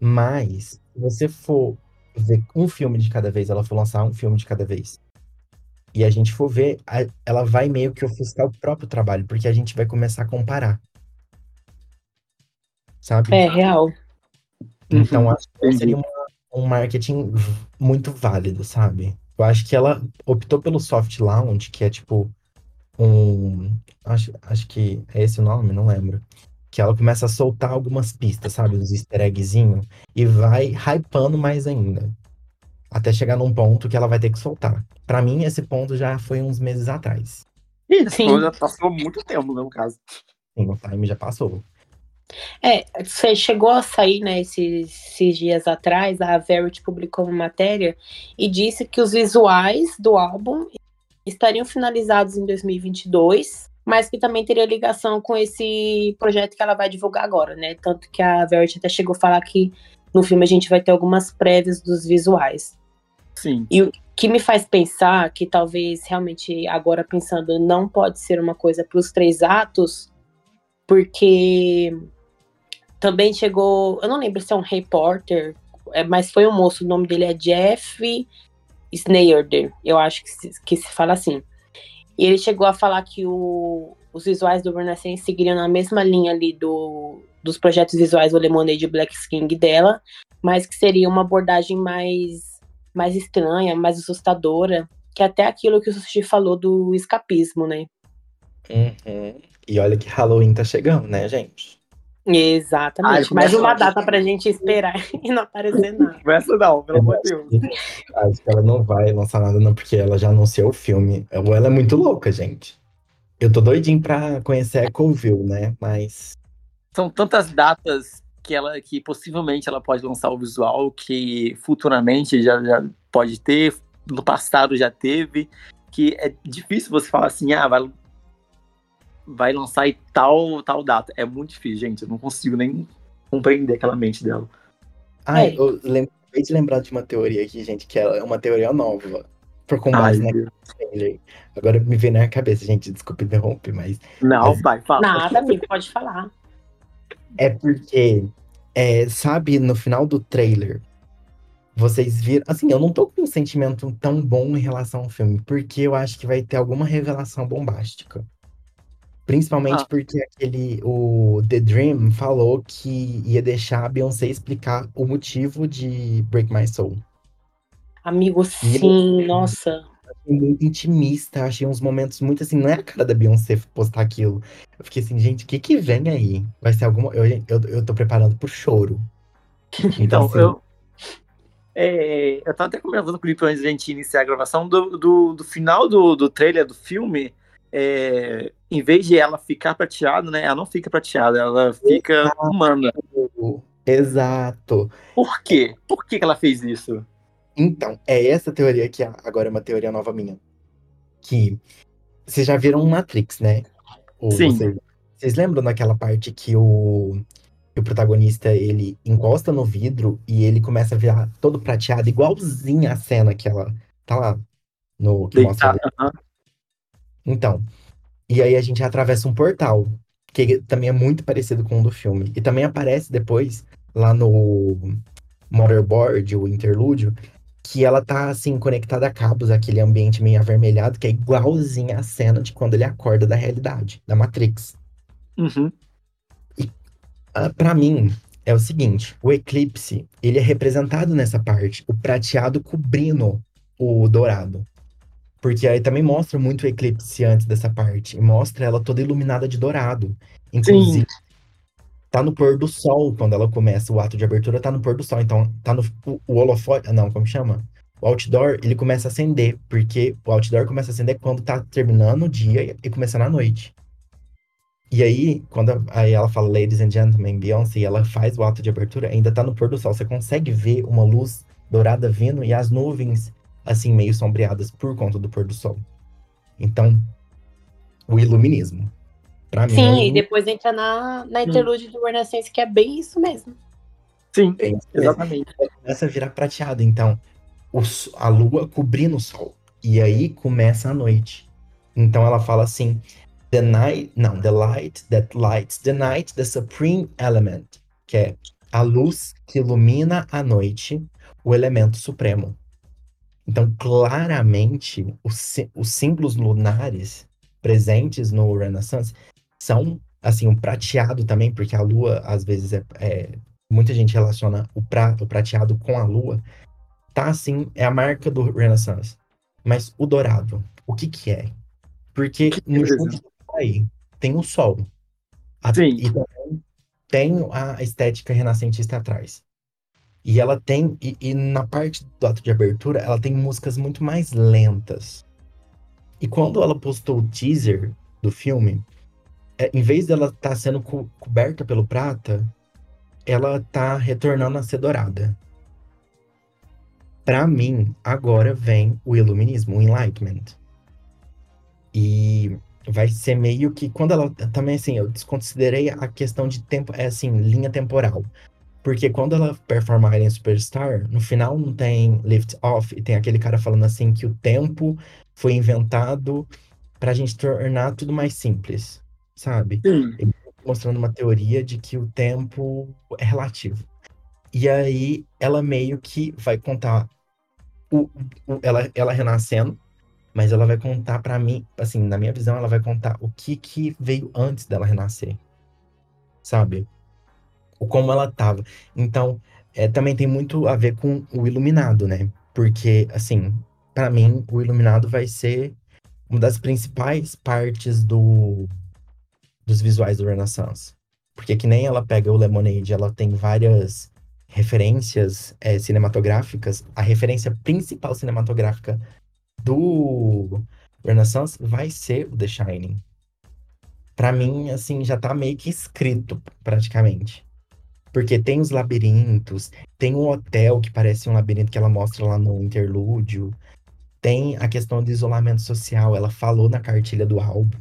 Mas, se você for ver um filme de cada vez, ela for lançar um filme de cada vez, e a gente for ver, ela vai meio que ofuscar o próprio trabalho, porque a gente vai começar a comparar. Sabe? É, real. Então, uhum. acho que seria uma, um marketing muito válido, sabe? Eu acho que ela optou pelo soft launch, que é tipo um. Acho, acho que é esse o nome, não lembro. Que ela começa a soltar algumas pistas, sabe? Os easter eggzinhos, e vai hypando mais ainda. Até chegar num ponto que ela vai ter que soltar. Para mim, esse ponto já foi uns meses atrás. Sim. já passou muito tempo, no caso. Sim, o time já passou. É, você chegou a sair, né, esses, esses, dias atrás, a Verity publicou uma matéria e disse que os visuais do álbum estariam finalizados em 2022, mas que também teria ligação com esse projeto que ela vai divulgar agora, né? Tanto que a Verity até chegou a falar que no filme a gente vai ter algumas prévias dos visuais. Sim. E o que me faz pensar que talvez realmente agora pensando não pode ser uma coisa para os três atos, porque também chegou, eu não lembro se é um repórter, é, mas foi um moço, o nome dele é Jeff Snader, eu acho que se, que se fala assim. E ele chegou a falar que o, os visuais do Renaissance seguiriam na mesma linha ali do, dos projetos visuais do Lemonade Black King dela, mas que seria uma abordagem mais mais estranha, mais assustadora, que é até aquilo que o Sushi falou do escapismo, né? Uhum. E olha que Halloween tá chegando, né, gente? Exatamente. Mais uma data pra gente esperar e não aparecer nada. Começa não, pelo amor de Deus. Acho que ela não vai lançar nada, não, porque ela já anunciou o filme. Ela é muito louca, gente. Eu tô doidinho pra conhecer a Ecoville, né? Mas. São tantas datas que ela que possivelmente ela pode lançar o visual que futuramente já, já pode ter, no passado já teve, que é difícil você falar assim, ah, vai, vai lançar em tal, tal data. É muito difícil, gente. Eu não consigo nem compreender aquela mente dela. Ah, é. eu lembrei de lembrar de uma teoria aqui, gente, que é uma teoria nova. Por com base Ai, na Agora me vem na cabeça, gente, desculpa interromper, mas. Não, mas... vai, fala. Nada, amigo, pode falar. É porque, é, sabe, no final do trailer, vocês viram. Assim, eu não tô com um sentimento tão bom em relação ao filme, porque eu acho que vai ter alguma revelação bombástica. Principalmente ah. porque aquele. O The Dream falou que ia deixar a Beyoncé explicar o motivo de Break My Soul. Amigo, sim, nossa muito intimista, achei uns momentos muito assim, não é a cara da Beyoncé postar aquilo. Eu fiquei assim, gente, o que que vem aí? Vai ser alguma. Eu, eu, eu tô preparando pro choro. Então, então assim... eu. É, eu tava até conversando com o Lipe antes de a gente iniciar a gravação do, do, do final do, do trailer do filme. É, em vez de ela ficar prateada, né? Ela não fica prateada, ela fica Exato. humana. Exato. Por quê? Por que, que ela fez isso? Então, é essa teoria que agora é uma teoria nova minha. Que vocês já viram Matrix, né? Ou Sim. Vocês, vocês lembram daquela parte que o, o protagonista ele encosta no vidro e ele começa a virar todo prateado, igualzinho a cena que ela tá lá no que mostra. Então, e aí a gente atravessa um portal, que também é muito parecido com o do filme. E também aparece depois lá no Motherboard, o interlúdio, que ela tá, assim, conectada a cabos, aquele ambiente meio avermelhado, que é igualzinho a cena de quando ele acorda da realidade, da Matrix. Uhum. E, uh, para mim, é o seguinte, o eclipse, ele é representado nessa parte, o prateado cobrindo o dourado. Porque aí também mostra muito o eclipse antes dessa parte, mostra ela toda iluminada de dourado. Inclusive, Sim tá no pôr do sol quando ela começa. O ato de abertura tá no pôr do sol. Então, tá no o, o holofote. Não, como chama? O outdoor, ele começa a acender, porque o outdoor começa a acender quando tá terminando o dia e começando a noite. E aí, quando aí ela fala Ladies and Gentlemen, Beyoncé, e ela faz o ato de abertura, ainda tá no pôr do sol. Você consegue ver uma luz dourada vindo e as nuvens, assim, meio sombreadas por conta do pôr do sol. Então, o iluminismo. Pra Sim, mim, e depois entra na, na interlude do Renaissance, que é bem isso mesmo. Sim, bem, exatamente. Começa a virar prateado, então, o, a lua cobrindo o sol. E aí começa a noite. Então ela fala assim: The night, não, the light that lights the night, the supreme element, que é a luz que ilumina a noite, o elemento supremo. Então, claramente, os, os símbolos lunares presentes no Renaissance são, assim, um prateado também, porque a lua, às vezes, é, é muita gente relaciona o, pra, o prateado com a lua, tá, assim, é a marca do Renaissance. Mas o dourado, o que que é? Porque no fundo aí tem o sol. A, Sim. E também tem a estética renascentista atrás. E ela tem, e, e, na parte do ato de abertura, ela tem músicas muito mais lentas. E quando ela postou o teaser do filme, é, em vez dela estar tá sendo co coberta pelo prata, ela tá retornando a ser dourada. Para mim, agora vem o iluminismo, o enlightenment. E vai ser meio que quando ela também assim, eu desconsiderei a questão de tempo, é assim, linha temporal. Porque quando ela performa Alien Superstar, no final não tem lift off e tem aquele cara falando assim que o tempo foi inventado pra gente tornar tudo mais simples, sabe? Sim. Tá mostrando uma teoria de que o tempo é relativo. E aí ela meio que vai contar o, o ela, ela renascendo, mas ela vai contar para mim, assim, na minha visão, ela vai contar o que que veio antes dela renascer, sabe? o como ela tava. Então, é, também tem muito a ver com o Iluminado, né? Porque, assim, para mim, o Iluminado vai ser uma das principais partes do, dos visuais do Renaissance. Porque que nem ela pega o Lemonade, ela tem várias referências é, cinematográficas. A referência principal cinematográfica do Renaissance vai ser o The Shining. Pra mim, assim, já tá meio que escrito, praticamente. Porque tem os labirintos, tem o hotel que parece um labirinto que ela mostra lá no interlúdio. Tem a questão do isolamento social, ela falou na cartilha do álbum.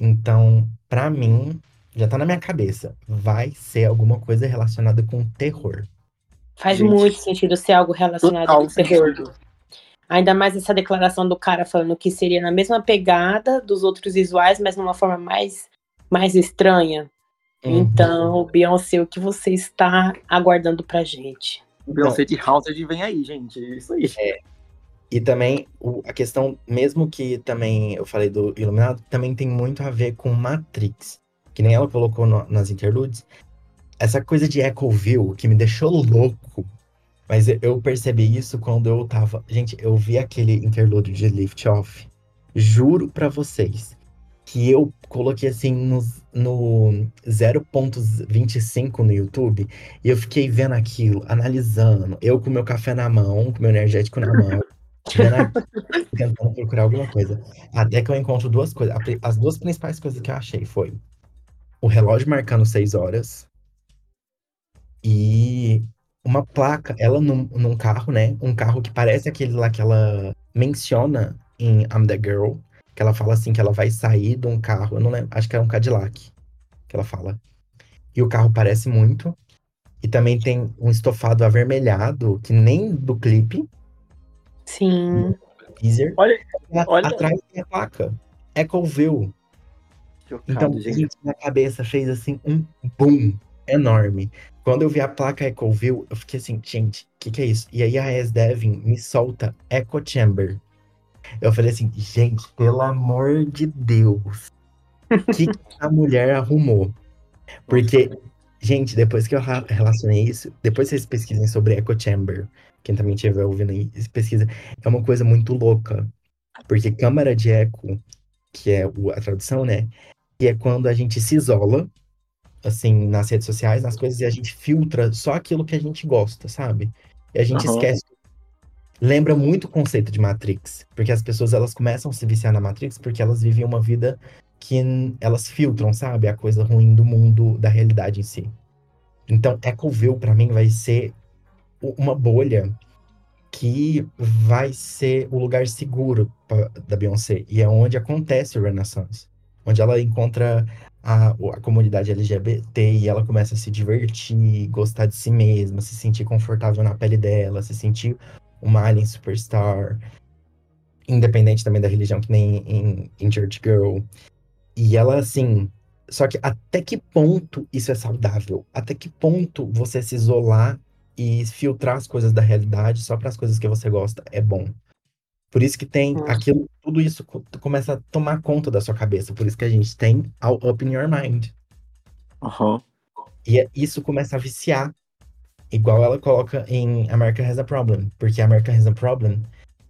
Então, para mim, já tá na minha cabeça. Vai ser alguma coisa relacionada com terror. Faz Gente, muito sentido ser algo relacionado com terror. concordo. Ainda mais essa declaração do cara falando que seria na mesma pegada dos outros visuais, mas numa forma mais, mais estranha. Uhum. Então, Beyoncé, o que você está aguardando pra gente? O Beyoncé de Haunted vem aí, gente. É Isso aí. E também o- a questão, mesmo que também eu falei do Iluminado, também tem muito a ver com Matrix. Que nem ela colocou no- nas interludes. Essa coisa de Echoville que me deixou louco. Mas eu- percebi isso quando eu tava. Gente, eu vi aquele interlúdio de Lift Off. Juro pra vocês que eu coloquei assim no, no 0.25 no YouTube e eu fiquei vendo aquilo, analisando. Eu com meu café na mão, com meu energético na mão, tentando procurar alguma coisa. Até que eu encontro duas coisas. As duas principais coisas que eu achei foi o relógio marcando seis horas e uma placa, ela num, num carro, né? Um carro que parece aquele lá que ela menciona em I'm the Girl, que ela fala assim que ela vai sair de um carro, eu não lembro, acho que é um Cadillac, que ela fala. E o carro parece muito. E também tem um estofado avermelhado, que nem do clipe, Sim. teaser. Olha, Lá olha- Atrás tem a placa. Echoville. chocado, Então, gente. na cabeça fez assim um boom enorme. Quando eu vi a placa Echoville, eu fiquei assim, gente, o que, que é isso? E aí a As Devin me solta Echo Chamber. Eu falei assim, gente, pelo amor de Deus, o que, que a mulher arrumou? Porque, gente, depois que eu relacionei isso, depois vocês pesquisem sobre Echo Chamber, quem também estiver ouvindo aí, pesquisa, é uma coisa muito louca. Porque câmara de eco, que é a tradução, né? Que é quando a gente se isola, assim, nas redes sociais, nas coisas, e a gente filtra só aquilo que a gente gosta, sabe? E a gente Aham. esquece. Lembra muito o conceito de Matrix, porque as pessoas elas começam a se viciar na Matrix porque elas vivem uma vida que elas filtram, sabe? A coisa ruim do mundo, da realidade em si. Então, Echoville, pra mim, vai ser uma bolha que vai ser o lugar seguro pra- da Beyoncé. E é onde acontece o Renaissance. Onde ela encontra a, a comunidade LGBT e ela começa a se divertir, gostar de si mesma, se sentir confortável na pele dela, se sentir uma alien superstar. Independente também da religião, que nem em, em Church Girl. E ela, assim. Só que até que ponto isso é saudável? Até que ponto você se isolar e filtrar as coisas da realidade só para as coisas que você gosta é bom? Por isso que tem Hum. aquilo, tudo isso co- começa a tomar conta da sua cabeça. Por isso que a gente tem All Up in Your Mind. Aham. E é- isso começa a viciar. Igual ela coloca em America Has a Problem. Porque America Has a Problem,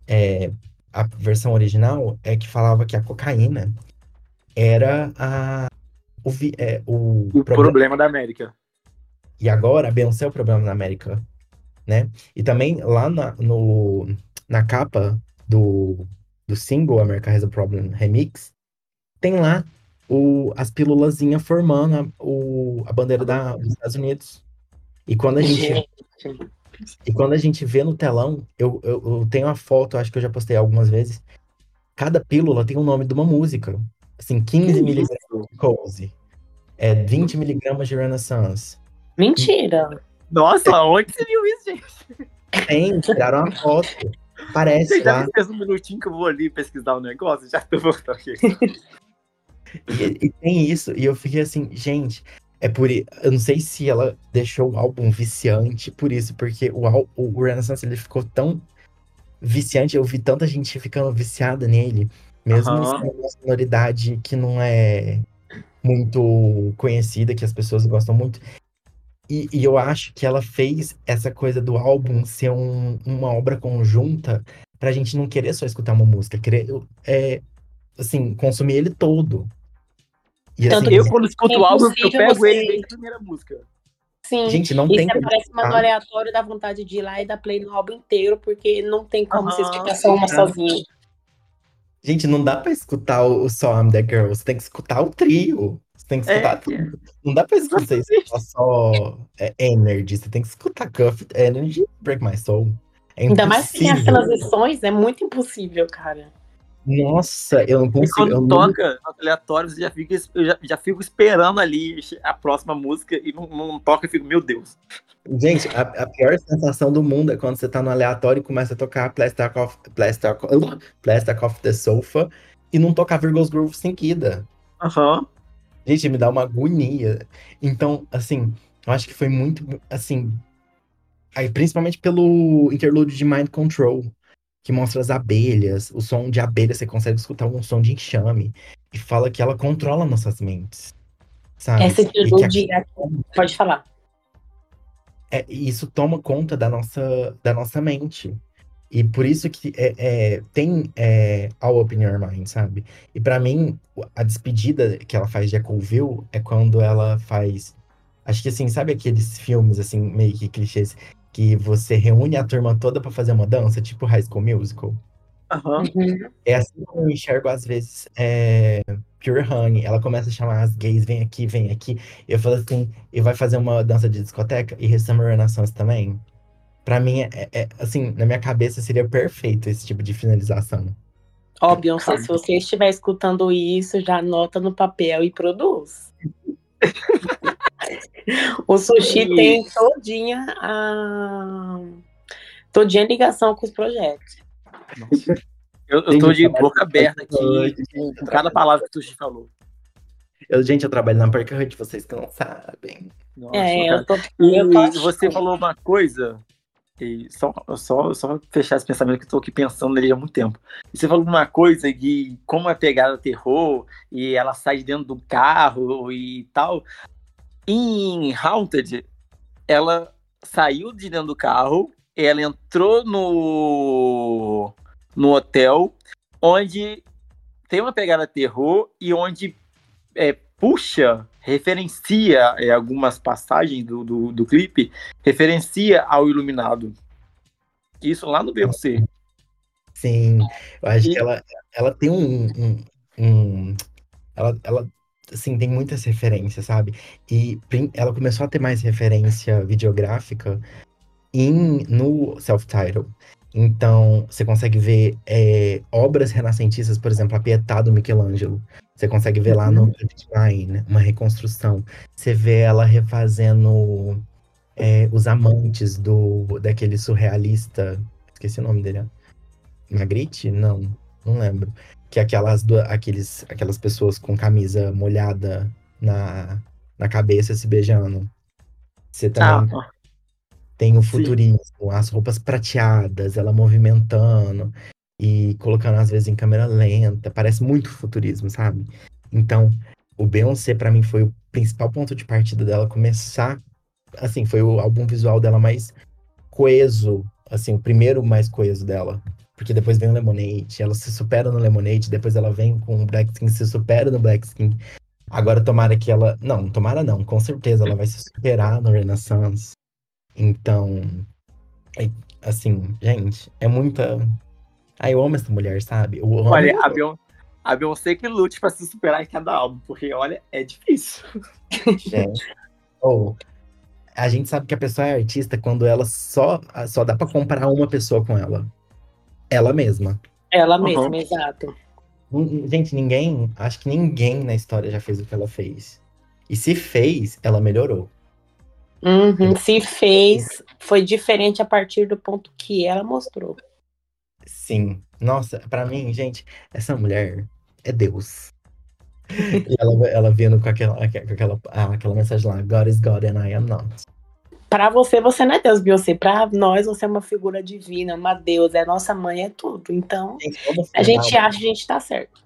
é, a versão original é que falava que a cocaína era a, o, vi- é, o O problema. problema da América. E agora a Beyoncé é o problema na América, né? E também lá na, no, na capa do, do single America Has a Problem Remix, tem lá o, as pílulazinhas formando a, o, a bandeira da, dos Estados Unidos. E quando a gente E quando a gente vê no telão, eu, eu, eu tenho uma foto, acho que eu já postei algumas vezes. Cada pílula tem o nome de uma música. Assim, 15 Que miligramas de Cozy. É 20 miligramas de Renaissance. Mentira. Nossa, onde você viu isso, gente? Tem, tiraram uma foto. Parece Você já fez um minutinho que eu vou ali pesquisar o negócio? Já tô voltando aqui. E, e tem isso. E eu fiquei assim, gente, é por Eu não sei se ela deixou o álbum viciante por isso, porque o, o Renaissance ele ficou tão viciante. Eu vi tanta gente ficando viciada nele, mesmo Aham. sendo uma sonoridade que não é muito conhecida, que as pessoas gostam muito. E, e eu acho que ela fez essa coisa do álbum ser um- uma obra conjunta pra gente não querer só escutar uma música, querer é, assim, consumir ele todo. E Tanto assim, Eu, quando escuto o álbum, eu pego você- ele desde a primeira música. Sim. gente, não E tem se como aparece uma no escutar. aleatório, dá vontade de ir lá e dar play no álbum inteiro, porque não tem como você Aham. escutar só uma Ah. sozinha. Gente, não dá pra escutar o, o só I'm That Girl, você tem que escutar o trio. Tem que escutar É, tudo. Não dá pra escutar escutar só é, Energy, você tem que escutar Cuff Energy Break My Soul. É Ainda mais que tem as impossível. transições, é muito impossível, cara. Nossa, eu não E consigo. eu quando não- toca no aleatório, eu já fico, eu já, já fico esperando ali a próxima música e não, não toca e fico, meu Deus. Gente, a, a pior sensação do mundo é quando você tá no aleatório e começa a tocar Plastic Off, Plastic, Plastic Off the Sofa e não tocar Virgos Groove seguida. Aham. Gente, me dá uma agonia. Então, assim, eu acho que foi muito, assim, aí, principalmente pelo interlúdio de Mind Control, que mostra as abelhas, o som de abelha, você consegue escutar um som de enxame, e fala que ela controla nossas mentes, sabe? Essa E que atitude, pode falar. é, e isso toma conta da nossa, da nossa mente. E por isso que é, é, tem é, All Up in Your Mind, sabe? E pra mim, a despedida que ela faz de Eccleville é quando ela faz. Acho que assim, sabe aqueles filmes, assim, meio que clichês, que você reúne a turma toda pra fazer uma dança, tipo High School Musical? Aham. É assim como eu enxergo, às vezes, é, Pure Honey. Ela começa a chamar as gays, vem aqui, vem aqui. E eu falo assim, e vai fazer uma dança de discoteca, e Summer Renaissance também. Pra mim, é, é- assim, na minha cabeça seria perfeito esse tipo de finalização. Ó, Beyoncé, se você estiver escutando isso, já anota no papel e produz. o sushi Isso. tem todinha a. todinha ligação com os projetos. Eu, eu tô de boca aberta aqui com, cada palavra que o Sushi falou. Eu, gente, eu trabalho na Park Hut, vocês que não sabem. Nossa, É, eu tô. E eu tô achando. você falou uma coisa, e só, só, só fechar esse pensamento que eu tô aqui pensando nele há muito tempo. Você falou uma coisa de como é pegada terror, e ela sai de dentro do carro e tal. Em Haunted, ela saiu de dentro do carro, ela entrou no, no hotel, onde tem uma pegada terror e onde é, puxa, referencia é, algumas passagens do, do, do clipe, referencia ao Iluminado. Isso lá no BC. Sim, eu acho E- que ela, ela tem um, um, um- ela, ela, assim, tem muitas referências, sabe? E ela começou a ter mais referência videográfica em, no self-title. Então, você consegue ver é, obras renascentistas, por exemplo, a Pietà do Michelangelo. Você consegue ver lá no Divine, uma reconstrução. Você vê ela refazendo é, os amantes do daquele surrealista. Esqueci o nome dele. ó. Magritte? Não, não lembro. que é aquelas, aqueles, aquelas pessoas com camisa molhada na, na cabeça se beijando. Você também ah, tem o futurismo, sim. as roupas prateadas, ela movimentando e colocando às vezes em câmera lenta, parece muito futurismo, sabe? Então, o Beyoncé para mim foi o principal ponto de partida dela começar, assim, foi o álbum visual dela mais coeso, assim, o primeiro mais coeso dela. Porque depois vem o Lemonade, ela se supera no Lemonade, depois ela vem com o Black Skin, se supera no Black Skin. Agora tomara que ela, não, tomara não, com certeza ela vai se superar no Renaissance. Então, assim, gente, é muita ah, eu amo essa mulher, sabe? Eu amo olha, a, Beyon a Beyoncé que lute pra se superar em cada álbum, porque, olha, é difícil. Gente, oh, a gente sabe que a pessoa é artista quando ela só, só dá pra comparar uma pessoa com ela. Ela mesma. Ela uhum. mesma, exato. Gente, ninguém, acho que ninguém na história já fez o que ela fez. E se fez, ela melhorou. Uhum, se fez, foi diferente a partir do ponto que ela mostrou. Sim. Nossa, para mim, gente, essa mulher é Deus. e ela, ela vindo com aquela, com aquela, ah, aquela mensagem lá, God is God and I am not. Pra você, você não é Deus, Beyoncé. Pra nós, você é uma figura divina, uma deusa. É nossa mãe, é tudo. Então, gente, a gente acha que a gente tá certo.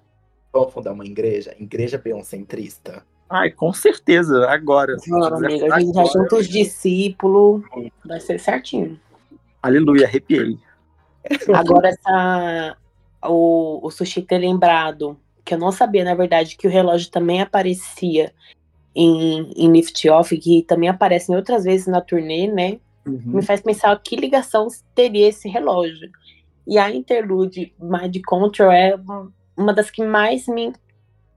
Vamos fundar uma igreja? Igreja Beyoncéntrista. Ai, com certeza, agora. Claro, amiga, a gente já junta os discípulos, vai ser certinho. Aleluia, arrepiei. Agora, essa, o, o Sushi ter lembrado, que eu não sabia, na verdade, que o relógio também aparecia em, em Lift Off, que também aparece em outras vezes na turnê, né? Uhum. Me faz pensar que ligação teria esse relógio. E a interlude Mind Control é uma das que mais me,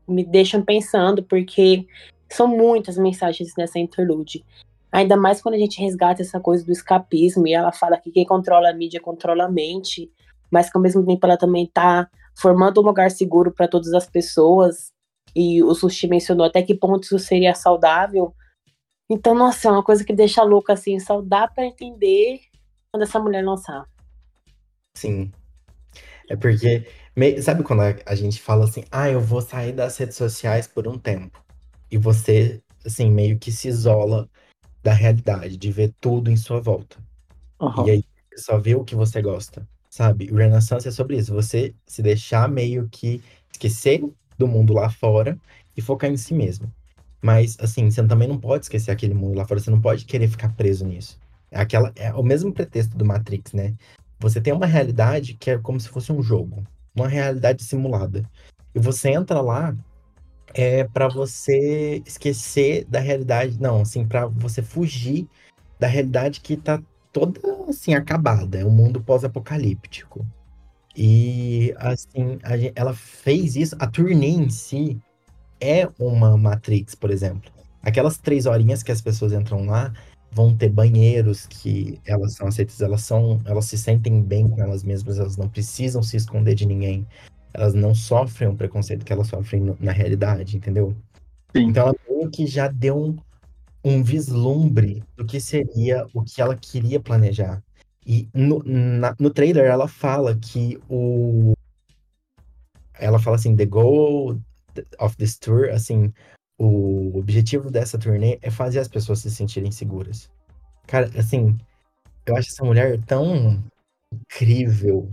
me deixam pensando, porque são muitas mensagens nessa interlude. Ainda mais quando a gente resgata essa coisa do escapismo e ela fala que quem controla a mídia controla a mente, mas que ao mesmo tempo ela também está formando um lugar seguro para todas as pessoas. E o Sushi mencionou até que ponto isso seria saudável. Então, nossa, é uma coisa que deixa louca assim, só dá para entender quando essa mulher lançar. Sim. É porque, sabe quando a gente fala assim, ah, eu vou sair das redes sociais por um tempo. E você, assim, meio que se isola da realidade, de ver tudo em sua volta. Uhum. E aí só vê o que você gosta, sabe? O Renaissance é sobre isso, você se deixar meio que esquecer do mundo lá fora e focar em si mesmo. Mas, assim, você também não pode esquecer aquele mundo lá fora, você não pode querer ficar preso nisso. É, aquela, é o mesmo pretexto do Matrix, né? Você tem uma realidade que é como se fosse um jogo, uma realidade simulada. E você entra lá é para você esquecer da realidade, não, assim, para você fugir da realidade que tá toda assim acabada, é um mundo pós-apocalíptico. E assim, a, ela fez isso, a turnê em si é uma Matrix, por exemplo. Aquelas três horinhas que as pessoas entram lá vão ter banheiros que elas são aceitas, elas são, elas se sentem bem com elas mesmas, elas não precisam se esconder de ninguém elas não sofrem o preconceito que elas sofrem no, na realidade, entendeu? Sim. Então ela meio que já deu um, um vislumbre do que seria o que ela queria planejar. E no, na, no trailer ela fala que o. Ela fala assim: The goal of this tour, assim, o objetivo dessa turnê é fazer as pessoas se sentirem seguras. Cara, assim, eu acho essa mulher tão incrível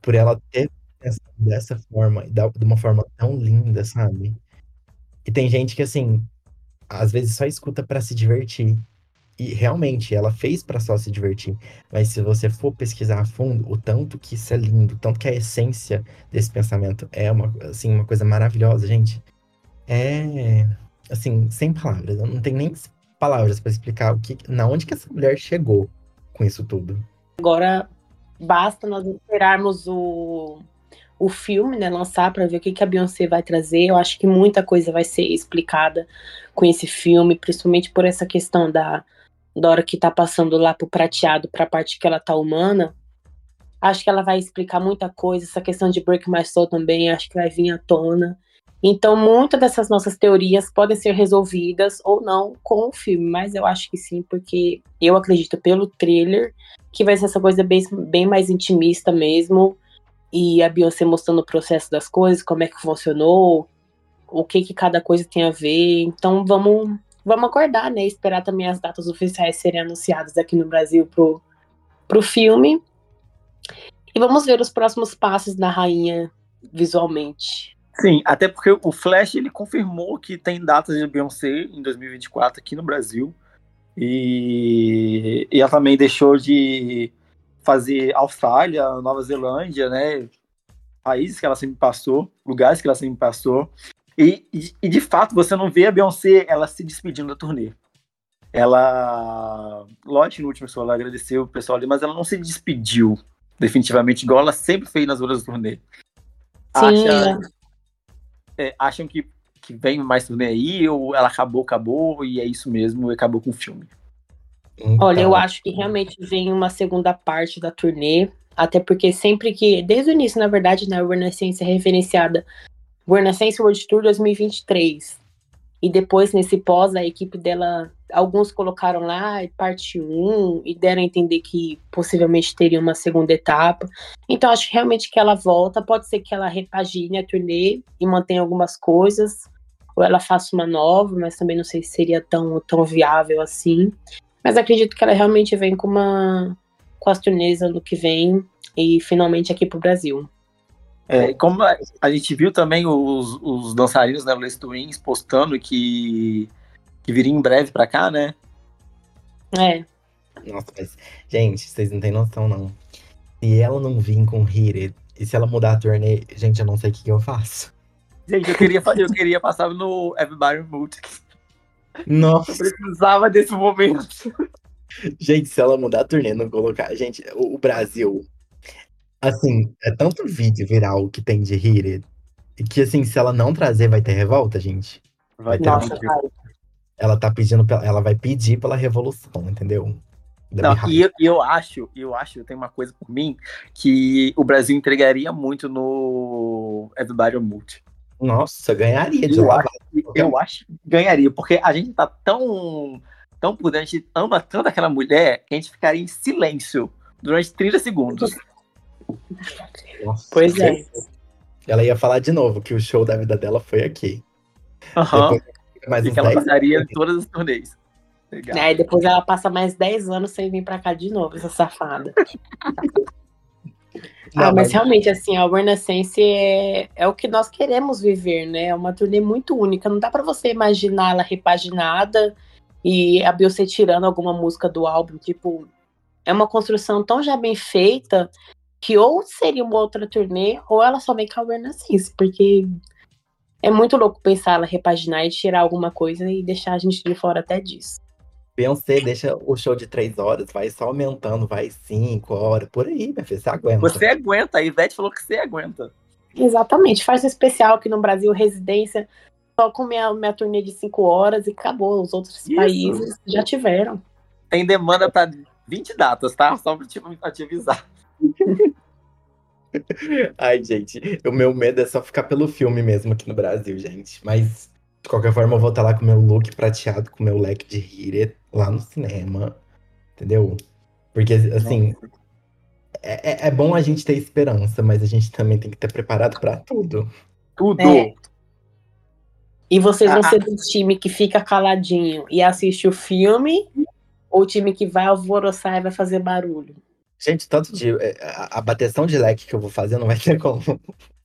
por ela ter dessa, dessa forma, de uma forma tão linda, sabe? E tem gente que, assim, às vezes só escuta para se divertir. E realmente, ela fez para só se divertir. Mas se você for pesquisar a fundo, o tanto que isso é lindo, o tanto que a essência desse pensamento é uma, assim, uma coisa maravilhosa, gente. É, assim, sem palavras. Eu não tenho nem palavras para explicar o que, na onde que essa mulher chegou com isso tudo. Agora, basta nós esperarmos o o filme, né, lançar para ver o que, que a Beyoncé vai trazer. Eu acho que muita coisa vai ser explicada com esse filme, principalmente por essa questão da, hora que tá passando lá pro prateado para a parte que ela tá humana. Acho que ela vai explicar muita coisa. Essa questão de Break My Soul também, acho que vai vir à tona. Então, muitas dessas nossas teorias podem ser resolvidas ou não com o filme, mas eu acho que sim, porque eu acredito pelo trailer que vai ser essa coisa bem, bem mais intimista mesmo e a Beyoncé mostrando o processo das coisas, como é que funcionou, o que que cada coisa tem a ver. Então vamos vamos acordar, né? Esperar também as datas oficiais serem anunciadas aqui no Brasil pro, pro filme. E vamos ver os próximos passos da rainha visualmente. Sim, até porque o Flash ele confirmou que tem datas de Beyoncé em 2024 aqui no Brasil. E, e ela também deixou de fazer Austrália, Nova Zelândia, né? Países que ela sempre passou, lugares que ela sempre passou. E, e, e de fato você não vê a Beyoncé ela se despedindo da turnê. Ela, lógico, no último show ela agradeceu o pessoal ali, mas ela não se despediu definitivamente, igual ela sempre fez nas outras turnê. Sim. Acha, é, acham que, que vem mais turnê aí, ou ela acabou, acabou, e é isso mesmo, e acabou com o filme? Então... Olha, eu acho que realmente vem uma segunda parte da turnê, até porque sempre que, desde o início, na verdade, né, a Renaissance é referenciada Renaissance World Tour 2023. E depois, nesse pós, a equipe dela, alguns colocaram lá parte 1 e deram a entender que possivelmente teria uma segunda etapa. Então, acho realmente que ela volta. Pode ser que ela repagine a turnê e mantenha algumas coisas, ou ela faça uma nova, mas também não sei se seria tão, tão viável assim. Mas acredito que ela realmente vem com uma com as turnês ano que vem e finalmente aqui para o Brasil. É, como a, gente viu também os, os dançarinos, né, Les Twins, postando que, que viria em breve pra cá, né? É. Nossa, mas, gente, vocês não têm noção, não. Se ela não vir com Hit e se ela mudar a turnê, gente, eu não sei o que, que eu faço. Gente, eu queria, eu queria passar no Everybody Mood. Nossa. Eu precisava desse momento. Gente, se ela mudar a turnê, não colocar. Gente, o Brasil Assim, é tanto vídeo viral que tem de Hit que, assim, se ela não trazer, vai ter revolta, gente. Vai ter Nossa, Ela tá pedindo, ela vai pedir pela revolução, entendeu? Não, e eu, eu, acho, eu acho, tem uma coisa por mim, que o Brasil entregaria muito no Everybody Multi. Nossa, ganharia de eu lá. Acho, eu acho que ganharia, porque a gente tá tão, tão por a gente ama tanto aquela mulher que a gente ficaria em silêncio durante 30 segundos. Nossa, pois é. Ela ia falar de novo que o show da vida dela foi aqui. Uhum. e que ela passaria anos. todas as turnês. Legal. É, e depois ela passa mais 10 anos sem vir pra cá de novo, essa safada. Não, ah, mas, mas, realmente, assim, a Renaissance é, é o que nós queremos viver, né? É uma turnê muito única. Não dá para você imaginar ela repaginada e a Beyoncé tirando alguma música do álbum. Tipo, é uma construção tão já bem feita que ou seria uma outra turnê, ou ela só vem com a Renaissance, porque é muito louco pensar ela repaginar e tirar alguma coisa e deixar a gente de fora até disso. Beyoncé deixa o show de três horas, vai só aumentando, vai cinco horas, por aí, minha filha, você aguenta. Você aguenta, a Ivete falou que você aguenta. Exatamente, faz um especial aqui no Brasil, residência, só com minha, minha turnê de cinco horas e acabou. Os outros Isso. países já tiveram. Tem demanda para 20 datas, tá? Só pra te, pra te avisar. Ai, gente, o meu medo é só ficar pelo filme mesmo aqui no Brasil, gente. Mas, de qualquer forma, eu vou estar lá com meu look prateado, com meu leque de Hire lá no cinema. Entendeu? Porque, assim, é, é, é, bom a gente ter esperança, mas a gente também tem que estar preparado para tudo. Tudo! É. E vocês vão ah, ser do time que fica caladinho e assiste o filme, ou o time que vai alvoroçar e vai fazer barulho? Gente, tanto de. É, a, a bateção de leque que eu vou fazer não vai ter como.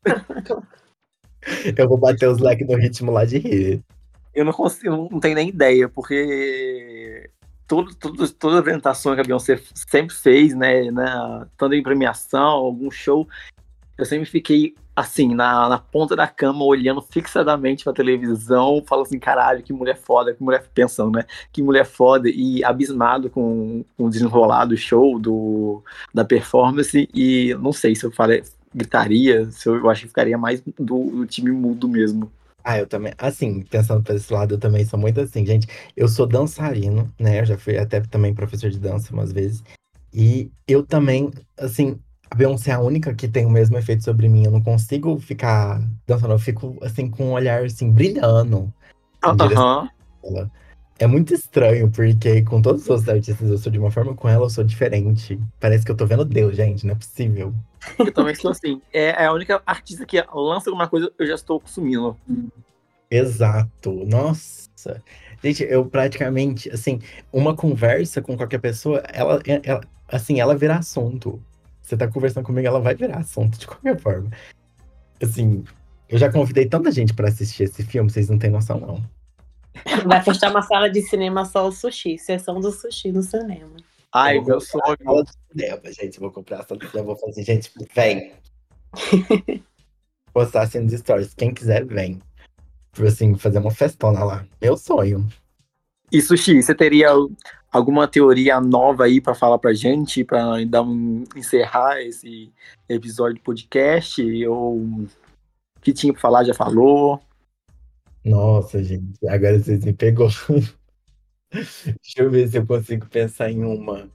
eu vou bater os leques no ritmo lá de rir. Eu não consigo, não tenho nem ideia, porque tudo, tudo, todas as apresentações que a Beyoncé sempre fez, né, né, tanto em premiação, algum show, eu sempre fiquei assim, na, na ponta da cama, olhando fixadamente pra televisão, falando assim, caralho, que mulher foda, que mulher pensando, né? Que mulher foda, e abismado com, com o desenrolado show do, da performance, e não sei se eu falei, gritaria, se eu, eu acho que ficaria mais do, do time mudo mesmo. Ah, eu também. Assim, pensando por esse lado, eu também sou muito assim, gente. Eu sou dançarino, né? Eu já fui até também professor de dança umas vezes. E eu também, assim, a Beyoncé é a única que tem o mesmo efeito sobre mim. Eu não consigo ficar dançando, eu fico assim com um olhar assim brilhando. Aham. Uh -huh. é muito estranho, porque com todos os outros artistas eu sou de uma forma, com ela eu sou diferente. Parece que eu tô vendo Deus, gente, não é possível. Eu também sou assim. É, é a única artista que lança alguma coisa, eu já estou consumindo. Exato. Nossa. Gente, eu praticamente, assim, uma conversa com qualquer pessoa, ela, ela assim, ela vira assunto. Você tá conversando comigo, ela vai virar assunto de qualquer forma. Assim, eu já convidei tanta gente para assistir esse filme, vocês não têm noção, não. Vai fechar uma sala de cinema só o sushi, sessão do sushi no cinema. Ai, meu sonho. Sala de cinema, gente, vou comprar a sala de cinema, vou fazer, gente, vem. Postar assim nos stories, quem quiser, vem. Tipo assim, fazer uma festona lá. Meu sonho. E Sushi, você teria alguma teoria nova aí para falar pra gente, para dar um, encerrar esse episódio do podcast? Ou que tinha pra falar já falou? Nossa, gente, agora vocês me pegou. Deixa eu ver se eu consigo pensar em uma.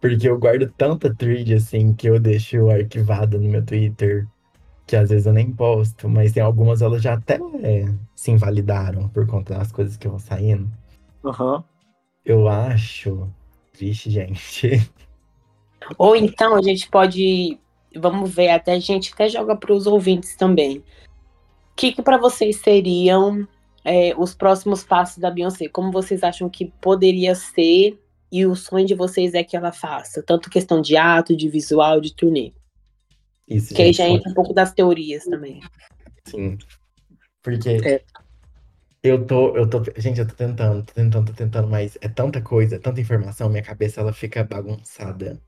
Porque eu guardo tanta thread assim que eu deixo arquivada no meu Twitter, que às vezes eu nem posto, mas tem algumas elas já até é, se invalidaram por conta das coisas que vão saindo. Uhum. Eu acho. Vixe, gente. Ou então a gente pode. Vamos ver, até a gente até joga para os ouvintes também que, que para vocês seriam é, os próximos passos da Beyoncé? Como vocês acham que poderia ser e o sonho de vocês é que ela faça? Tanto questão de ato, de visual, de turnê. Isso, que aí já entra um pouco das teorias também. Sim. Porque é. Eu tô, eu tô. Gente, eu tô tentando, tô tentando, tô tentando, mas é tanta coisa, tanta informação, minha cabeça ela fica bagunçada.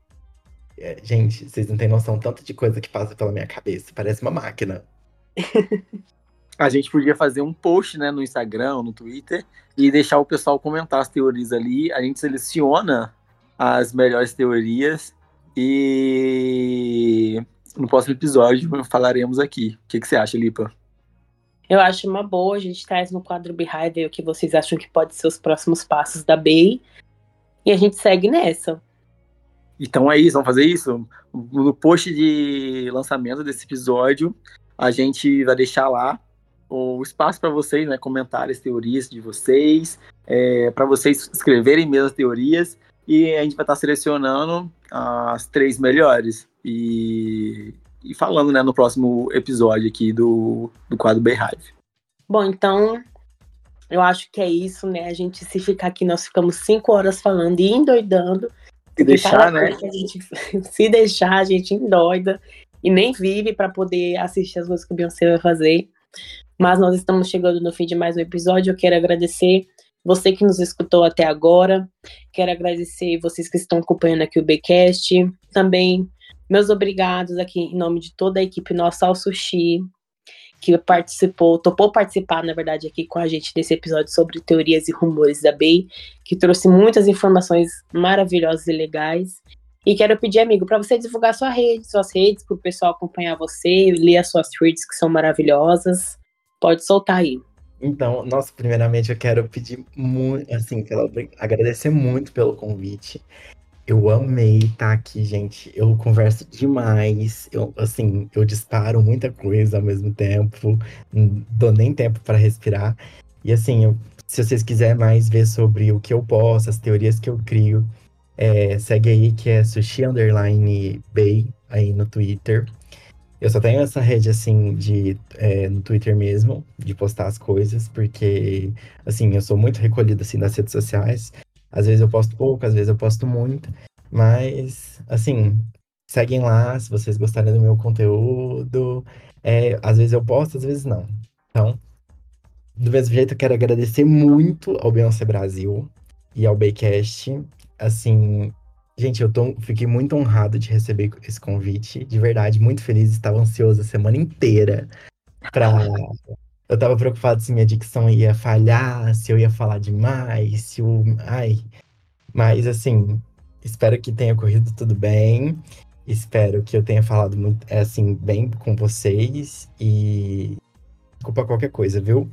É, gente, vocês não têm noção tanto de coisa que passa pela minha cabeça. Parece uma máquina. a gente podia fazer um post né, no Instagram, no Twitter, e deixar o pessoal comentar as teorias ali. A gente seleciona as melhores teorias e no próximo episódio falaremos aqui. O que, que você acha, Lipa? Eu acho uma boa, a gente traz no quadro Behind o que vocês acham que pode ser os próximos passos da Bay. E a gente segue nessa. Então é isso, vamos fazer isso? No post de lançamento desse episódio, a gente vai deixar lá o espaço para vocês, né, comentarem as teorias de vocês, é, para vocês escreverem mesmo as teorias, e a gente vai estar selecionando as três melhores. E, e falando né, no próximo episódio aqui do, do quadro Beehive. Bom, então eu acho que é isso, né? A gente se ficar aqui, nós ficamos cinco horas falando e endoidando. Se deixar, né? Gente, se deixar, a gente endoida e nem vive para poder assistir as coisas que o Beyoncé vai fazer. Mas nós estamos chegando no fim de mais um episódio. Eu quero agradecer você que nos escutou até agora. Quero agradecer vocês que estão acompanhando aqui o Bcast. Também meus obrigados aqui em nome de toda a equipe nossa ao Sushi, que participou, topou participar, na verdade, aqui com a gente nesse episódio sobre teorias e rumores da Bay, que trouxe muitas informações maravilhosas e legais. E quero pedir, amigo, para você divulgar sua rede, suas redes, para o pessoal acompanhar você, ler as suas tweets que são maravilhosas. Pode soltar aí. Então, nossa, primeiramente eu quero pedir muito, assim, agradecer muito pelo convite. Eu amei estar aqui, gente. Eu converso demais. Eu, assim, eu disparo muita coisa ao mesmo tempo. Não dou nem tempo para respirar. E assim, eu, se vocês quiserem mais ver sobre o que eu posso, as teorias que eu crio, é, segue aí que é sushi underline bay aí no Twitter. Eu só tenho essa rede, assim, de é, no Twitter mesmo, de postar as coisas, porque, assim, eu sou muito recolhido, assim, nas redes sociais. Às vezes eu posto pouco, às vezes eu posto muito, mas, assim, seguem lá se vocês gostarem do meu conteúdo. É, às vezes eu posto, às vezes não. Então, do mesmo jeito, eu quero agradecer muito ao Beyoncé Brasil e ao Baycast. Assim, Gente, eu tô, fiquei muito honrado de receber esse convite, de verdade, muito feliz, estava ansioso a semana inteira pra... Eu tava preocupado se minha dicção ia falhar, se eu ia falar demais, se o... Ai... Mas, assim, espero que tenha corrido tudo bem, espero que eu tenha falado muito, assim, bem com vocês e... Desculpa qualquer coisa, viu?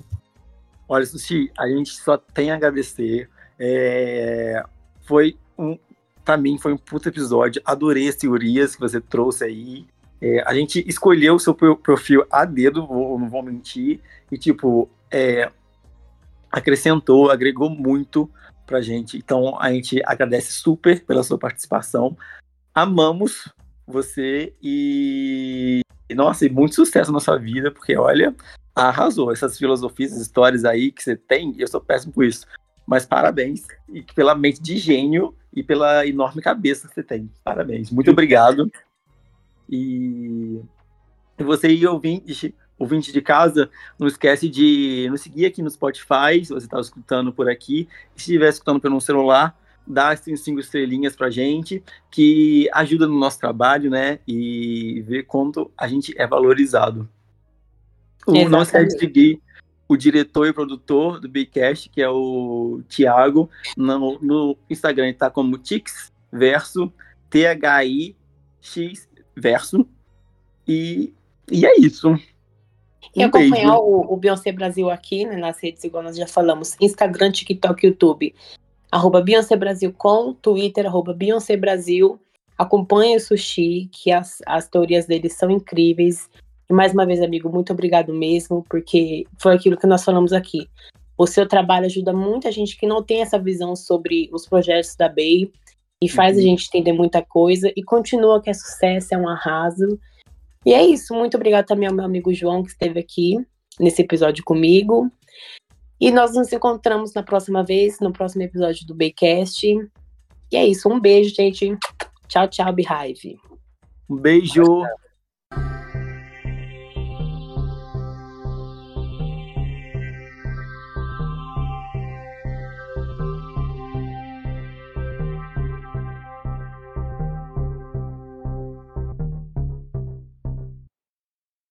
Olha, Sushi, a gente só tem a agradecer. É... Foi um para mim foi um puto episódio. Adorei as teorias que você trouxe aí. É, a gente escolheu o seu perfil a dedo, vou, não vou mentir. E, tipo, é, acrescentou, agregou muito pra gente. Então a gente agradece super pela sua participação. Amamos você e nossa, e muito sucesso na sua vida, porque olha, arrasou. Essas filosofias, essas histórias aí que você tem, eu sou péssimo por isso. Mas parabéns e pela mente de gênio e pela enorme cabeça que você tem. Parabéns. Muito obrigado. E você e ouvinte, ouvinte de casa, não esquece de nos seguir aqui no Spotify, se você está escutando por aqui. Se estiver escutando pelo celular, dá cinco estrelinhas pra gente, que ajuda no nosso trabalho, né? E ver quanto a gente é valorizado. O, não esquece de seguir o diretor e produtor do Bcast, que é o Thiago. No, no Instagram ele tá como Tix Verso, T-H-I-X Verso. E, e é isso. Um e acompanhar o, o Beyoncé Brasil aqui, né, nas redes, igual nós já falamos, Instagram, TikTok, YouTube, arroba Beyoncé Brasil com, Twitter, arroba Beyoncé Brasil. Acompanhe o Sushi, que as, as teorias dele são incríveis. E mais uma vez, amigo, muito obrigado mesmo, porque foi aquilo que nós falamos aqui. O seu trabalho ajuda muita gente que não tem essa visão sobre os projetos da Bay e faz uhum. a gente entender muita coisa e continua que é sucesso, é um arraso. E é isso. Muito obrigado também ao meu amigo João que esteve aqui nesse episódio comigo. E nós nos encontramos na próxima vez, no próximo episódio do Baycast. E é isso. Um beijo, gente. Tchau, tchau, Behive. Um beijo.